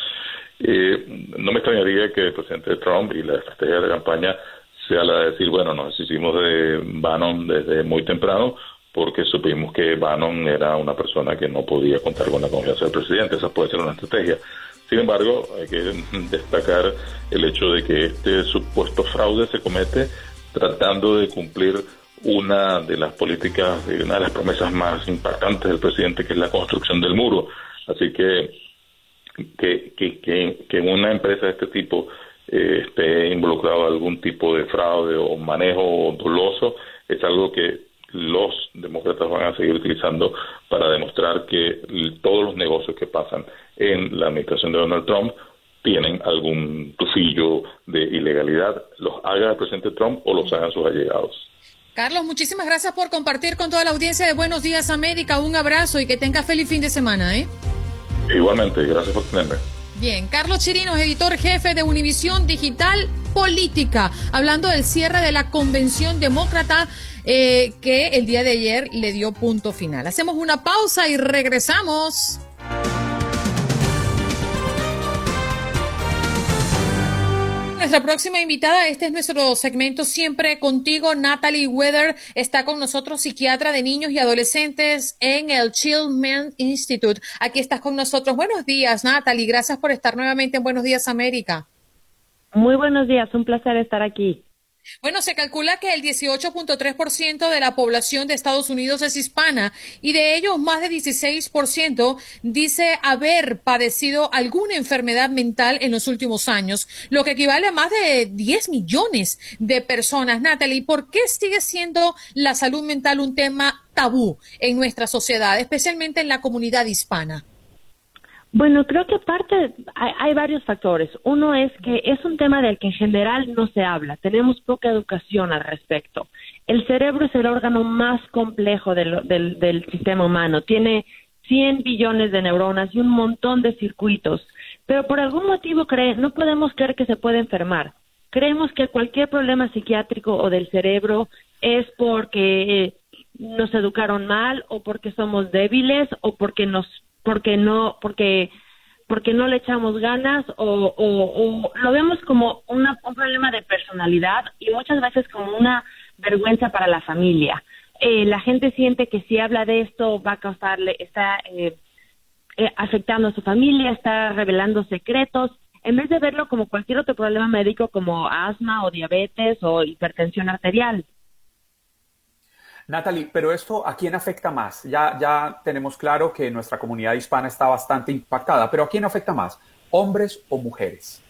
Eh, no me extrañaría que el presidente Trump y la estrategia de campaña sea la de decir, bueno, nos hicimos de Bannon desde muy temprano porque supimos que Bannon era una persona que no podía contar con la confianza del presidente. Esa puede ser una estrategia. Sin embargo, hay que [LAUGHS] destacar el hecho de que este supuesto fraude se comete tratando de cumplir una de las políticas, una de las promesas más impactantes del presidente, que es la construcción del muro. Así que que, que, que, una empresa de este tipo eh, esté involucrado algún tipo de fraude o manejo doloso es algo que los demócratas van a seguir utilizando para demostrar que todos los negocios que pasan en la administración de Donald Trump tienen algún tufillo de ilegalidad, los haga el presidente Trump o los hagan sus allegados. Carlos, muchísimas gracias por compartir con toda la audiencia de Buenos Días América. Un abrazo y que tenga feliz fin de semana. ¿eh? Igualmente, gracias por tenerme. Bien, Carlos Chirinos, editor jefe de Univisión Digital Política, hablando del cierre de la convención demócrata eh, que el día de ayer le dio punto final. Hacemos una pausa y regresamos. Nuestra próxima invitada, este es nuestro segmento siempre contigo, Natalie Weather, está con nosotros, psiquiatra de niños y adolescentes en el Childman Institute. Aquí estás con nosotros. Buenos días, Natalie, gracias por estar nuevamente en Buenos Días América. Muy buenos días, un placer estar aquí. Bueno, se calcula que el 18.3% de la población de Estados Unidos es hispana y de ellos más de 16% dice haber padecido alguna enfermedad mental en los últimos años, lo que equivale a más de 10 millones de personas. Natalie, ¿por qué sigue siendo la salud mental un tema tabú en nuestra sociedad, especialmente en la comunidad hispana? Bueno, creo que aparte hay, varios factores. Uno es que es un tema del que en general no se habla. Tenemos poca educación al respecto. El cerebro es el órgano más complejo del, sistema humano. Tiene 100 billones de neuronas y un montón de circuitos. Pero por algún motivo cree, no podemos creer que se puede enfermar. Creemos que cualquier problema psiquiátrico o del cerebro es porque nos educaron mal o porque somos débiles o porque nos porque no, porque porque no le echamos ganas o, o, lo vemos como una, un problema de personalidad y muchas veces como una vergüenza para la familia. Eh, la gente siente que si habla de esto va a causarle, está eh, eh, afectando a su familia, está revelando secretos, en vez de verlo como cualquier otro problema médico como asma o diabetes o hipertensión arterial. Natalie, pero esto a quién afecta más? Ya, ya tenemos claro que nuestra comunidad hispana está bastante impactada, pero ¿a quién afecta más? ¿Hombres o mujeres?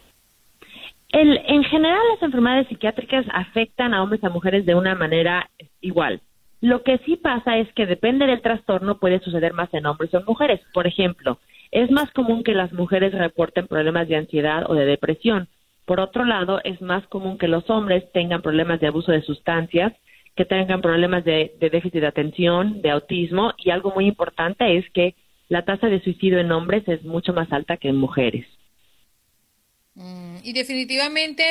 El, en general, las enfermedades psiquiátricas afectan a hombres y a mujeres de una manera igual. Lo que sí pasa es que depende del trastorno, puede suceder más en hombres o en mujeres. Por ejemplo, es más común que las mujeres reporten problemas de ansiedad o de depresión. Por otro lado, es más común que los hombres tengan problemas de abuso de sustancias que tengan problemas de, déficit de atención, de autismo y algo muy importante es que la tasa de suicidio en hombres es mucho más alta que en mujeres. Mm, y definitivamente,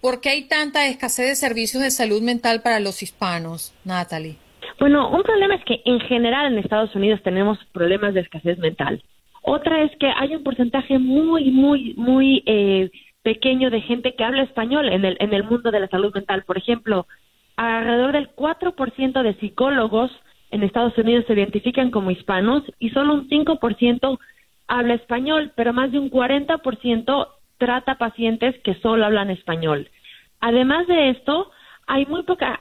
¿por qué hay tanta escasez de servicios de salud mental para los hispanos, Natalie? Bueno, un problema es que en general en Estados Unidos tenemos problemas de escasez mental. Otra es que hay un porcentaje muy, muy, muy eh, pequeño de gente que habla español en el, en el mundo de la salud mental. Por ejemplo, alrededor del 4% de psicólogos en Estados Unidos se identifican como hispanos y solo un 5% habla español, pero más de un 40% trata pacientes que solo hablan español. Además de esto, hay muy poca,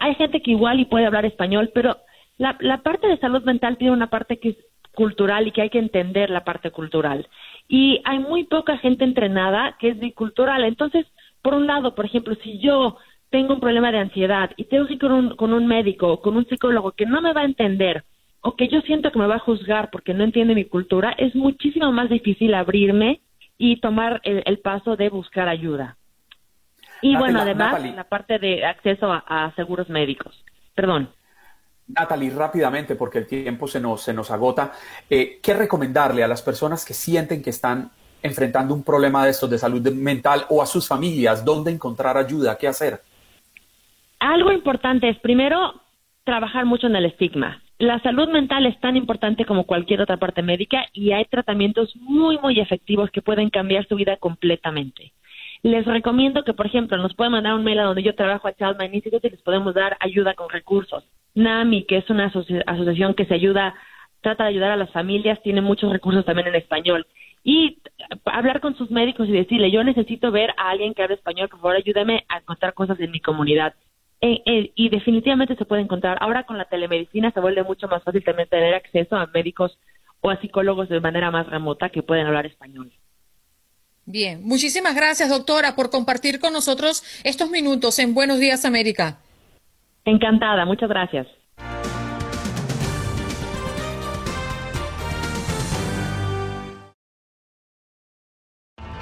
hay gente que igual y puede hablar español, pero la, la parte de salud mental tiene una parte que es cultural y que hay que entender la parte cultural. Y hay muy poca gente entrenada que es bicultural. Entonces, por un lado, por ejemplo, si yo tengo un problema de ansiedad y tengo que ir con un, con un médico, con un psicólogo que no me va a entender o que yo siento que me va a juzgar porque no entiende mi cultura, es muchísimo más difícil abrirme y tomar el, paso de buscar ayuda. Y bueno, además la parte de acceso a, seguros médicos. Perdón. Natalie, rápidamente, porque el tiempo se nos, se nos agota, eh, ¿qué recomendarle a las personas que sienten que están enfrentando un problema de estos de salud mental o a sus familias? ¿Dónde encontrar ayuda? ¿Qué hacer? Algo importante es, primero, trabajar mucho en el estigma. La salud mental es tan importante como cualquier otra parte médica y hay tratamientos muy, muy efectivos que pueden cambiar su vida completamente. Les recomiendo que, por ejemplo, nos pueden mandar un mail a donde yo trabajo a Child Mind Institute y les podemos dar ayuda con recursos. NAMI, que es una asociación que se ayuda, trata de ayudar a las familias, tiene muchos recursos también en español. Y hablar con sus médicos y decirle, yo necesito ver a alguien que hable español, por favor ayúdeme a encontrar cosas en mi comunidad. Eh, eh, y definitivamente se puede encontrar. Ahora con la telemedicina se vuelve mucho más fácil también tener acceso a médicos o a psicólogos de manera más remota que pueden hablar español. Bien, muchísimas gracias doctora por compartir con nosotros estos minutos en Buenos Días América. Encantada, muchas gracias.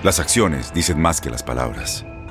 Las acciones dicen más que las palabras.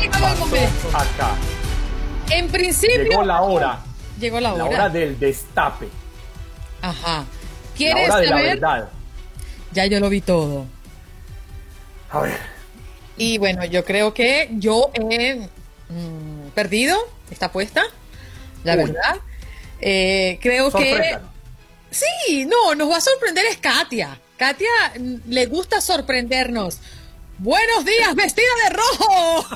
¿Qué pasó acá? En principio. Llegó la hora. Llegó la hora. La hora del destape. Ajá. La ¿Quieres hora de la verdad. Ya yo lo vi todo. A ver. Y bueno, yo creo que yo he mm, perdido esta apuesta, la Uy. verdad. Eh, creo que... Sí, no, nos va a sorprender es Katia. Katia mm, le gusta sorprendernos. Buenos días, vestida de rojo.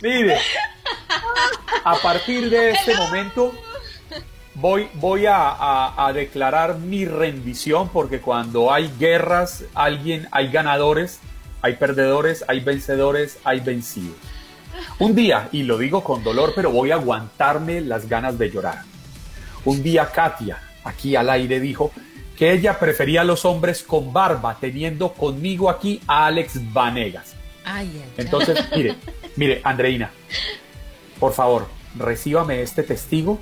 Mire, a partir de este momento voy, voy a, a- a declarar mi rendición porque cuando hay guerras, alguien, hay ganadores, hay perdedores, hay vencedores, hay vencidos. Un día, y lo digo con dolor, pero voy a aguantarme las ganas de llorar. Un día Katia, aquí al aire, dijo que ella prefería a los hombres con barba, teniendo conmigo aquí a Alex Vanegas. Ay. Entonces, [LAUGHS] mire, mire, Andreina, por favor, recíbame este testigo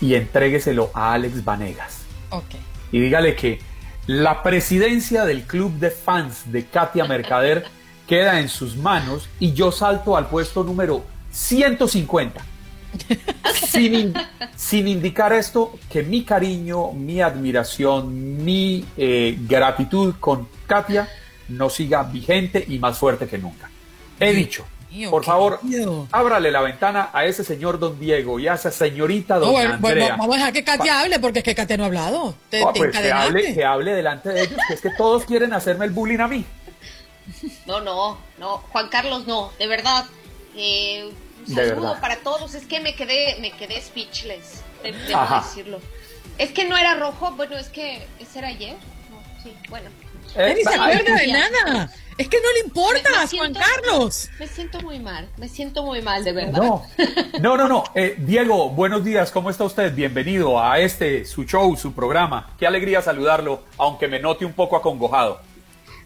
y entrégueselo a Alex Vanegas. ok. Y dígale que la presidencia del club de fans de Katia Mercader [LAUGHS] queda en sus manos y yo salto al puesto número 150. Sin, in- sin indicar esto, que mi cariño, mi admiración, mi eh, gratitud con Katia no siga vigente y más fuerte que nunca. He dicho, mío, por favor, miedo. ábrale la ventana a ese señor don Diego y a esa señorita No, doña bueno, bueno, Andrea. vamos a dejar que Katia hable porque es que Katia no ha hablado. Te, Ah, te pues que hable, que hable delante de ellos, que es que todos quieren hacerme el bullying a mí. No, no, no, Juan Carlos, no, de verdad. Eh, un saludo verdad. para todos. Es que me quedé, me quedé speechless. de- Debo Ajá. decirlo. Es que no era rojo, bueno, es que ese era ayer. No, sí, bueno. Ni se acuerda de nada. Es que no le importa, Juan Carlos. Me siento muy mal, me siento muy mal, de verdad. No, [LAUGHS] no, no, no. Eh, Diego, buenos días, ¿cómo está usted? Bienvenido a este, su show, su programa. Qué alegría saludarlo, aunque me note un poco acongojado.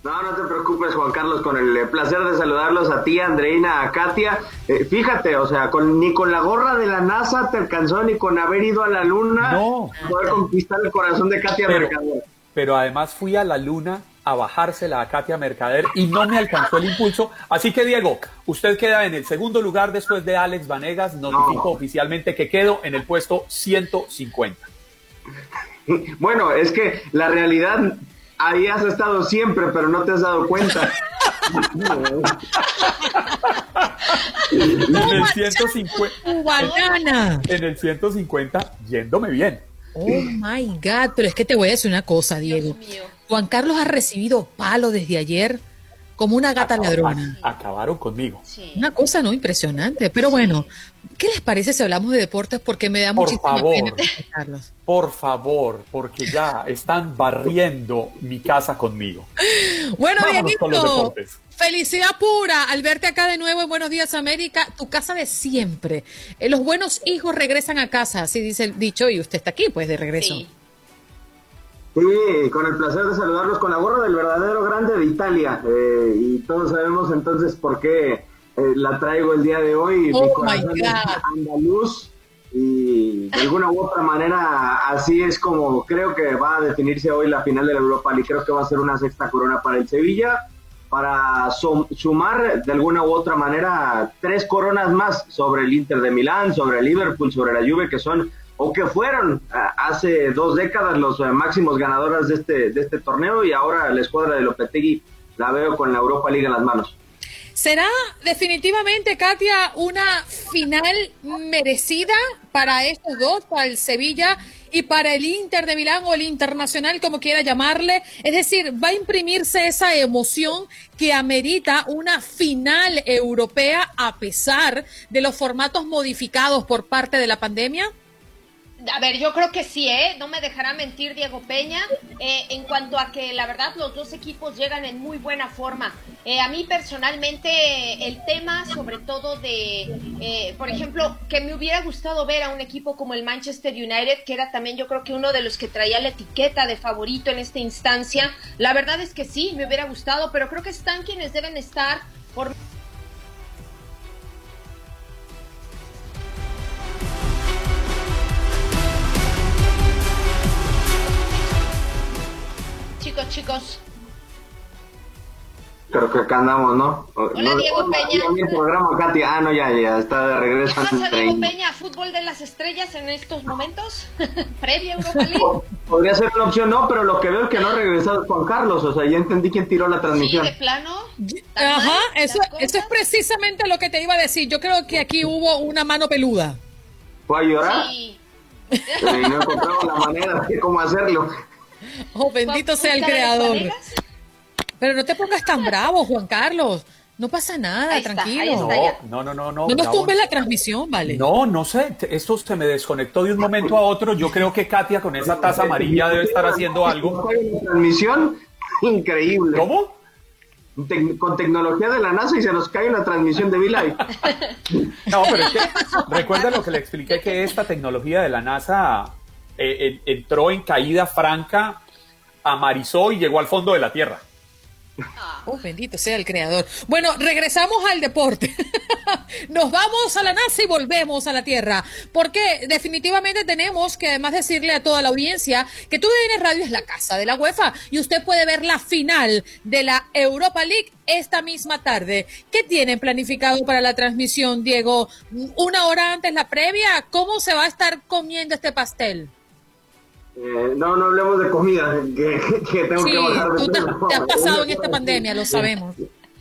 No, no te preocupes, Juan Carlos, con el eh, placer de saludarlos a ti, Andreina, a Katia. Eh, fíjate, o sea, con, ni con la gorra de la NASA te alcanzó, ni con haber ido a la luna, No. poder conquistar el corazón de Katia Pero, Mercader. pero además fui a la luna a bajársela a Katia Mercader y no me alcanzó el impulso. Así que, Diego, usted queda en el segundo lugar después de Alex Vanegas. Notifico oficialmente que quedo en el puesto 150. [LAUGHS] Bueno, es que la realidad, ahí has estado siempre, pero no te has dado cuenta. En el 150. Guanana. En el 150, yéndome bien. Oh my God, pero es que te voy a decir una cosa, Diego. Juan Carlos ha recibido palo desde ayer como una gata ladrona. Acabaron conmigo. Una cosa no impresionante. Pero bueno, ¿qué les parece si hablamos de deportes? Porque me da Por muchísima favor. pena Carlos. Por favor, porque ya están barriendo mi casa conmigo. Bueno, Vámonos con los Dieguito, deportes. felicidad pura al verte acá de nuevo en Buenos Días América, tu casa de siempre. Eh, los buenos hijos regresan a casa, así dice el dicho, y usted está aquí, pues, de regreso. Sí, con el placer de saludarlos con la gorra del verdadero grande de Italia. Eh, y todos sabemos entonces por qué eh, la traigo el día de hoy. Oh, Mi my corazón God. andaluz y de alguna u otra manera así es como creo que va a definirse hoy la final de la Europa League. Creo que va a ser una sexta corona para el Sevilla para sum- sumar de alguna u otra manera tres coronas más sobre el Inter de Milán, sobre el Liverpool, sobre la Juve, que son o que fueron ah, hace dos décadas los eh, máximos ganadores de este, de este torneo y ahora la escuadra de Lopetegui la veo con la Europa League en las manos. ¿Será definitivamente, Katia, una final merecida para estos dos, para el Sevilla y para el Inter de Milán o el Internacional, como quiera llamarle? Es decir, ¿va a imprimirse esa emoción que amerita una final europea a pesar de los formatos modificados por parte de la pandemia? A ver, yo creo que sí, ¿eh? No me dejará mentir Diego Peña eh, en cuanto a que la verdad los dos equipos llegan en muy buena forma. Eh, a mí personalmente el tema sobre todo de, eh, por ejemplo, que me hubiera gustado ver a un equipo como el Manchester United, que era también yo creo que uno de los que traía la etiqueta de favorito en esta instancia. La verdad es que sí, me hubiera gustado, pero creo que están quienes deben estar por Chicos, chicos, Creo que acá andamos, ¿no? Hola, Diego Peña. Mi programa, Katia. Ah, no, ya, ya, está de regreso. ¿qué pasa Diego Peña? ¿Fútbol de las estrellas en estos momentos? [LAUGHS] ¿Previa Europa League? Podría ser una opción, no, pero lo que veo es que no ha regresado es Juan Carlos. O sea, ya entendí quién tiró la Sí, transmisión. de plano. Ajá, eso, eso es precisamente lo que te iba a decir. Yo creo que aquí hubo una mano peluda. ¿Fue a llorar? Sí. Y no encontraba la manera de cómo hacerlo. [LAUGHS] Oh, bendito sea el creador. Pero no te pongas tan bravo, Juan Carlos. No pasa nada, está, tranquilo. No, no, no, no. No nos tumbes la transmisión, vale. No, no sé, esto se me desconectó de un momento a otro. Yo creo que Katia con esa taza amarilla debe estar haciendo algo. Transmisión increíble. ¿Cómo? Con tecnología de la NASA y se nos cae la transmisión de V-Live. [LAUGHS] No, pero es que recuerda lo que le expliqué que esta tecnología de la NASA eh, en- entró en caída franca, amarizó y llegó al fondo de la Tierra. Oh, bendito sea el creador. Bueno, regresamos al deporte. [LAUGHS] Nos vamos a la NASA y volvemos a la Tierra. Porque definitivamente tenemos que además decirle a toda la audiencia que Tú Vienes Radio es la casa de la UEFA y usted puede ver la final de la Europa League esta misma tarde. ¿Qué tienen planificado para la transmisión, Diego? ¿Una hora antes la previa? ¿Cómo se va a estar comiendo este pastel? Eh, no, no hablemos de comida, que, que tengo Sí, que bajar de tú te, te has pasado en esta pandemia, lo sabemos.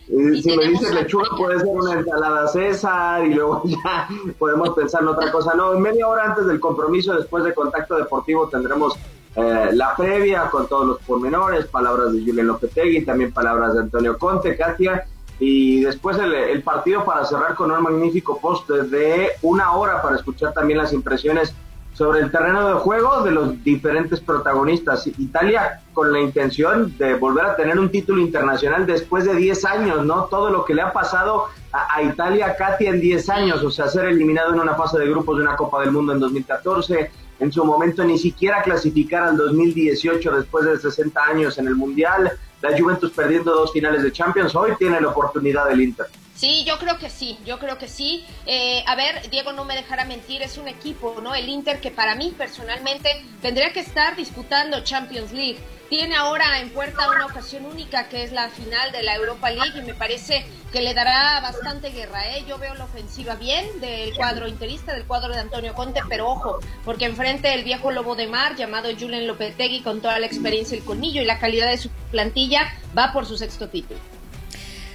Y si me dices lechuga, puede ser una ensalada César y luego [LAUGHS] ya podemos pensar en otra cosa. No, media hora antes del compromiso, después de contacto deportivo, tendremos eh, la previa con todos los pormenores, palabras de Julián Lopetegui, también palabras de Antonio Conte, Katia, y después el, el partido para cerrar con un magnífico post de una hora para escuchar también las impresiones sobre el terreno de juego de los diferentes protagonistas. Italia con la intención de volver a tener un título internacional después de 10 años, ¿no? Todo lo que le ha pasado a, a Italia, Katy, en 10 años, o sea, ser eliminado en una fase de grupos de una Copa del Mundo en 2014, en su momento ni siquiera clasificar al 2018 después de 60 años en el Mundial, la Juventus perdiendo dos finales de Champions, hoy tiene la oportunidad del Inter. Sí, yo creo que sí, yo creo que sí. Eh, a ver, Diego no me dejará mentir, es un equipo, ¿no? El Inter que para mí personalmente tendría que estar disputando Champions League. Tiene ahora en puerta una ocasión única que es la final de la Europa League y me parece que le dará bastante guerra, ¿eh? Yo veo la ofensiva bien del cuadro interista, del cuadro de Antonio Conte, pero ojo, porque enfrente el viejo lobo de mar llamado Julen Lopetegui con toda la experiencia, el colmillo y la calidad de su plantilla va por su sexto título.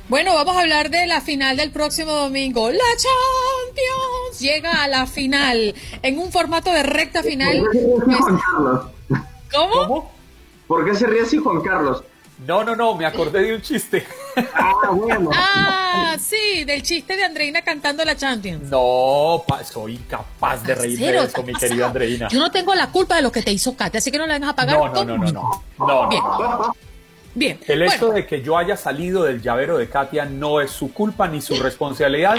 Bueno, vamos a hablar de la final del próximo domingo. La Champions llega a la final en un formato de recta final. ¿Por qué se ríe así, Juan Carlos? ¿Cómo? ¿Por qué se ríe así Juan Carlos? No, no, no, me acordé de un chiste. Ah, bueno. Ah, sí, del chiste de Andreina cantando la Champions. No, pa- soy incapaz de reírme de eso, mi querida Andreina. Yo no tengo la culpa de lo que te hizo Katia, así que no le vengas a pagar. No, no, no, no, no. No, Bien. no, no. Bien. El hecho de que yo haya salido del llavero de Katia no es su culpa ni su responsabilidad,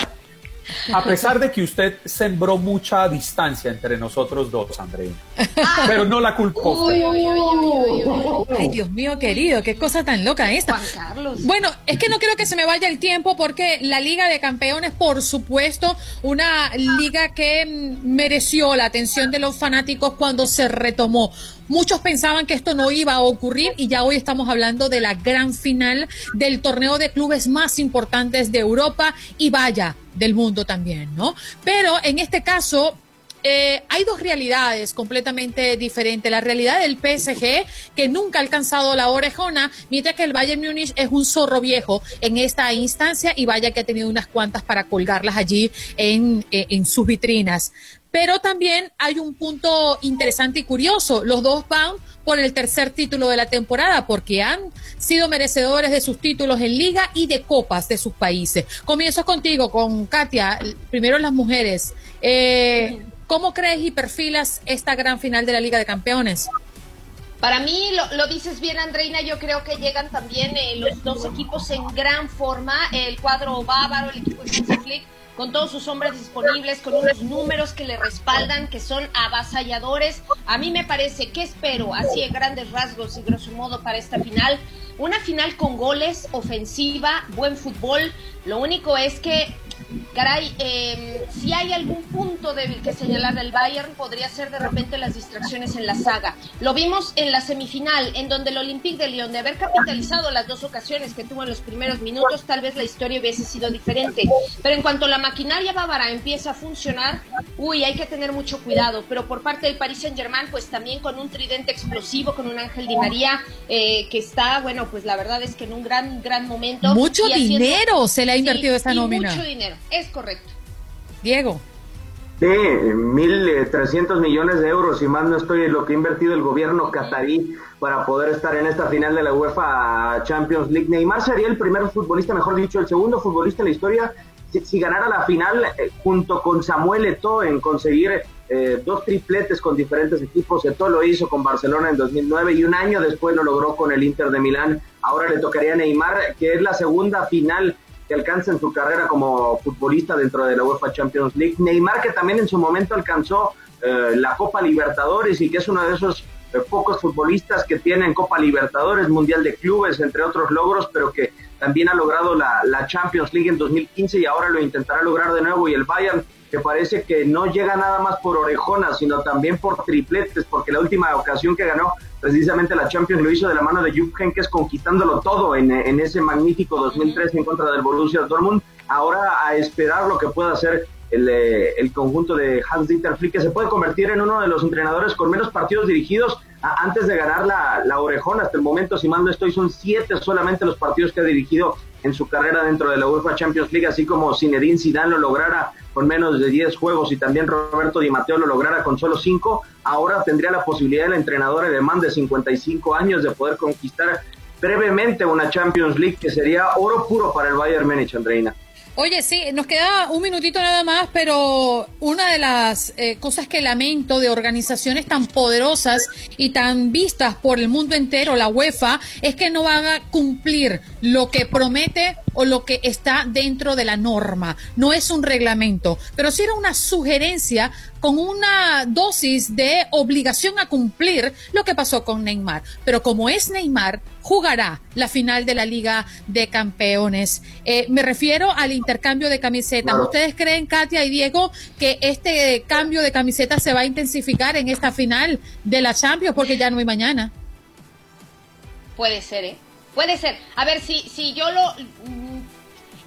a pesar de que usted sembró mucha distancia entre nosotros dos, Andreina. Pero no la culpó usted. Ay, Dios mío, querido, qué cosa tan loca esta. Bueno, es que no quiero que se me vaya el tiempo porque la Liga de Campeones, por supuesto, una liga que mm, mereció la atención de los fanáticos cuando se retomó. Muchos pensaban que esto no iba a ocurrir y ya hoy estamos hablando de la gran final del torneo de clubes más importantes de Europa y vaya, del mundo también, ¿no? Pero en este caso, eh, hay dos realidades completamente diferentes. La realidad del PSG, que nunca ha alcanzado la orejona, mientras que el Bayern Múnich es un zorro viejo en esta instancia y vaya que ha tenido unas cuantas para colgarlas allí en, eh, en sus vitrinas. Pero también hay un punto interesante y curioso. Los dos van por el tercer título de la temporada porque han sido merecedores de sus títulos en liga y de copas de sus países. Comienzo contigo, con Katia. Primero las mujeres. Eh, ¿Cómo crees y perfilas esta gran final de la Liga de Campeones? Para mí, lo, lo dices bien, Andreina, yo creo que llegan también eh, los dos equipos en gran forma, el cuadro bávaro, el equipo de Flick, con todos sus hombres disponibles, con unos números que le respaldan, que son avasalladores. A mí me parece, que espero? Así en grandes rasgos y grosso modo para esta final. Una final con goles, ofensiva, buen fútbol. Lo único es que Caray, eh, si hay algún punto débil que señalar del Bayern, podría ser de repente las distracciones en la saga. Lo vimos en la semifinal, en donde el Olympique de Lyon, de haber capitalizado las dos ocasiones que tuvo en los primeros minutos, tal vez la historia hubiese sido diferente. Pero en cuanto la maquinaria bávara empieza a funcionar, uy, hay que tener mucho cuidado. Pero por parte del Paris Saint-Germain, pues también con un tridente explosivo, con un Ángel Di María, eh, que está, bueno, pues la verdad es que en un gran, gran momento. Mucho haciendo- dinero se le ha invertido Sí, esta nómina. Mucho dinero, es correcto. Diego. Sí, 1.300 millones de euros, y más no estoy en lo que ha invertido el gobierno catarí para poder estar en esta final de la UEFA Champions League. Neymar sería el primer futbolista, mejor dicho, el segundo futbolista en la historia si, si ganara la final eh, junto con Samuel Eto'o en conseguir eh, dos tripletes con diferentes equipos. Eto'o lo hizo con Barcelona en 2009 y un año después lo logró con el Inter de Milán. Ahora le tocaría a Neymar, que es la segunda final que alcanza en su carrera como futbolista dentro de la UEFA Champions League. Neymar que también en su momento alcanzó eh, la Copa Libertadores y que es uno de esos eh, pocos futbolistas que tienen Copa Libertadores, Mundial de Clubes, entre otros logros, pero que también ha logrado la, la Champions League en 2015 y ahora lo intentará lograr de nuevo y el Bayern que parece que no llega nada más por orejonas, sino también por tripletes, porque la última ocasión que ganó precisamente la Champions lo hizo de la mano de Jupp Heynckes conquistándolo todo en, en ese magnífico 2003 en contra del Borussia Dortmund. Ahora a esperar lo que pueda hacer el, eh, el conjunto de Hans-Dieter Flick, que se puede convertir en uno de los entrenadores con menos partidos dirigidos a- antes de ganar la, la orejona. Hasta el momento, si mal no estoy, son siete solamente los partidos que ha dirigido en su carrera dentro de la UEFA Champions League, así como Zinedine Zidane lo lograra con menos de 10 juegos y también Roberto Di Matteo lo lograra con solo 5, ahora tendría la posibilidad el entrenador alemán de 55 años de poder conquistar brevemente una Champions League que sería oro puro para el Bayern Múnich, Andreina. Oye, sí, nos queda un minutito nada más, pero una de las eh, cosas que lamento de organizaciones tan poderosas y tan vistas por el mundo entero, la UEFA, es que no van a cumplir lo que promete o lo que está dentro de la norma. No es un reglamento, pero sí era una sugerencia con una dosis de obligación a cumplir lo que pasó con Neymar. Pero como es Neymar, jugará la final de la Liga de Campeones. Eh, me refiero al intercambio de camisetas. Claro. ¿Ustedes creen, Katia y Diego, que este cambio de camisetas se va a intensificar en esta final de la Champions? Porque ya no hay mañana. Puede ser, ¿eh? Puede ser. A ver, si, si yo lo...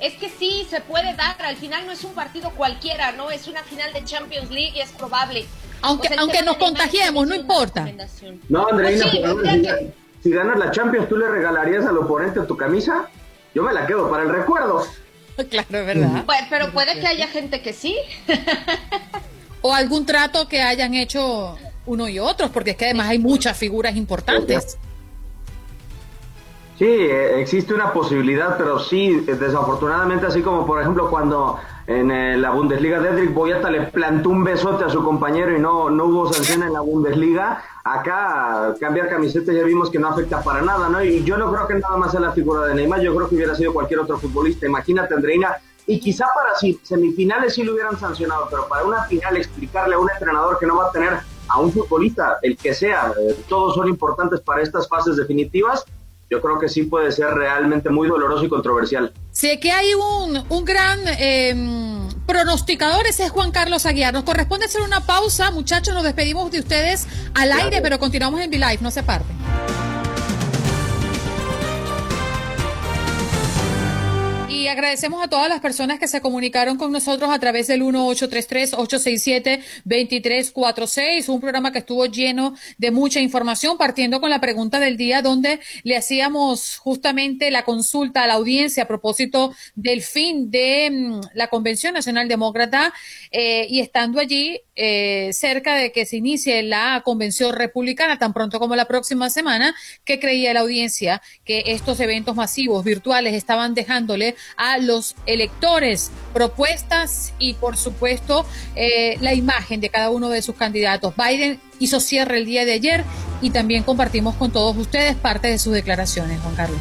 Es que sí, se puede dar. Al final no es un partido cualquiera, ¿no? Es una final de Champions League y es probable. Aunque, O sea, el aunque nos contagiemos, no importa. No, Andreina, Pues sí, pero ya si, que- si ganas la Champions, ¿tú le regalarías al oponente tu camisa? Yo me la quedo para el recuerdo. [LAUGHS] Claro, es verdad. Pues, pero puede que haya gente que sí. [LAUGHS] O algún trato que hayan hecho uno y otros, porque es que además hay muchas figuras importantes. Sí, eh, existe una posibilidad, pero sí, eh, desafortunadamente, así como por ejemplo cuando en eh, la Bundesliga Dedrick Boyata le plantó un besote a su compañero y no, no hubo sanción en la Bundesliga, acá cambiar camiseta ya vimos que no afecta para nada, ¿no? Y yo no creo que nada más sea la figura de Neymar, yo creo que hubiera sido cualquier otro futbolista. Imagínate, Andreina, y quizá para semifinales sí lo hubieran sancionado, pero para una final explicarle a un entrenador que no va a tener a un futbolista, el que sea, todos son importantes para estas fases definitivas, yo creo que sí puede ser realmente muy doloroso y controversial. Sé que hay un, un gran eh, pronosticador, ese es Juan Carlos Aguiar. Nos corresponde hacer una pausa, muchachos, nos despedimos de ustedes al aire, pero continuamos en V-Live, no se parten. Agradecemos a todas las personas que se comunicaron con nosotros a través del 1833-867-2346, un programa que estuvo lleno de mucha información, partiendo con la pregunta del día donde le hacíamos justamente la consulta a la audiencia a propósito del fin de mm, la Convención Nacional Demócrata eh, y estando allí eh, cerca de que se inicie la Convención Republicana tan pronto como la próxima semana, que creía la audiencia que estos eventos masivos virtuales estaban dejándole a los electores propuestas y, por supuesto, eh, la imagen de cada uno de sus candidatos. Biden hizo cierre el día de ayer y también compartimos con todos ustedes parte de sus declaraciones, Juan Carlos.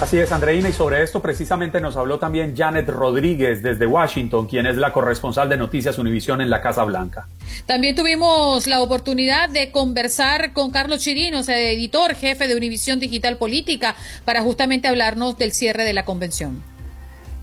Así es, Andreina, y sobre esto precisamente nos habló también Janet Rodríguez desde Washington, quien es la corresponsal de Noticias Univisión en la Casa Blanca. También tuvimos la oportunidad de conversar con Carlos Chirinos, editor jefe de Univisión Digital Política, para justamente hablarnos del cierre de la convención.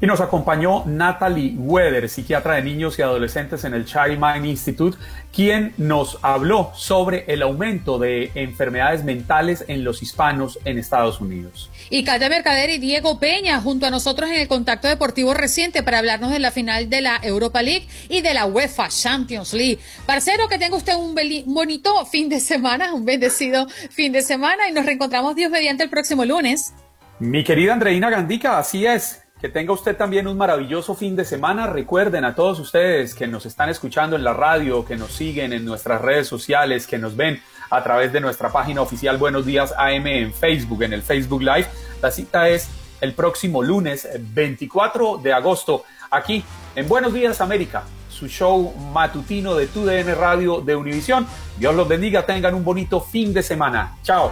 Y nos acompañó Natalie Weather, psiquiatra de niños y adolescentes en el Child Mind Institute, quien nos habló sobre el aumento de enfermedades mentales en los hispanos en Estados Unidos. Y Katia Mercader y Diego Peña junto a nosotros en el contacto deportivo reciente para hablarnos de la final de la Europa League y de la UEFA Champions League. Parcero, que tenga usted un bonito fin de semana, un bendecido fin de semana y nos reencontramos Dios mediante el próximo lunes. Mi querida Andreina Gandica, así es. Que tenga usted también un maravilloso fin de semana. Recuerden a todos ustedes que nos están escuchando en la radio, que nos siguen en nuestras redes sociales, que nos ven a través de nuestra página oficial Buenos Días AM en Facebook, en el Facebook Live. La cita es el próximo lunes 24 de agosto aquí en Buenos Días América, su show matutino de TUDN Radio de Univisión. Dios los bendiga, tengan un bonito fin de semana. Chao.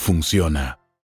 funciona.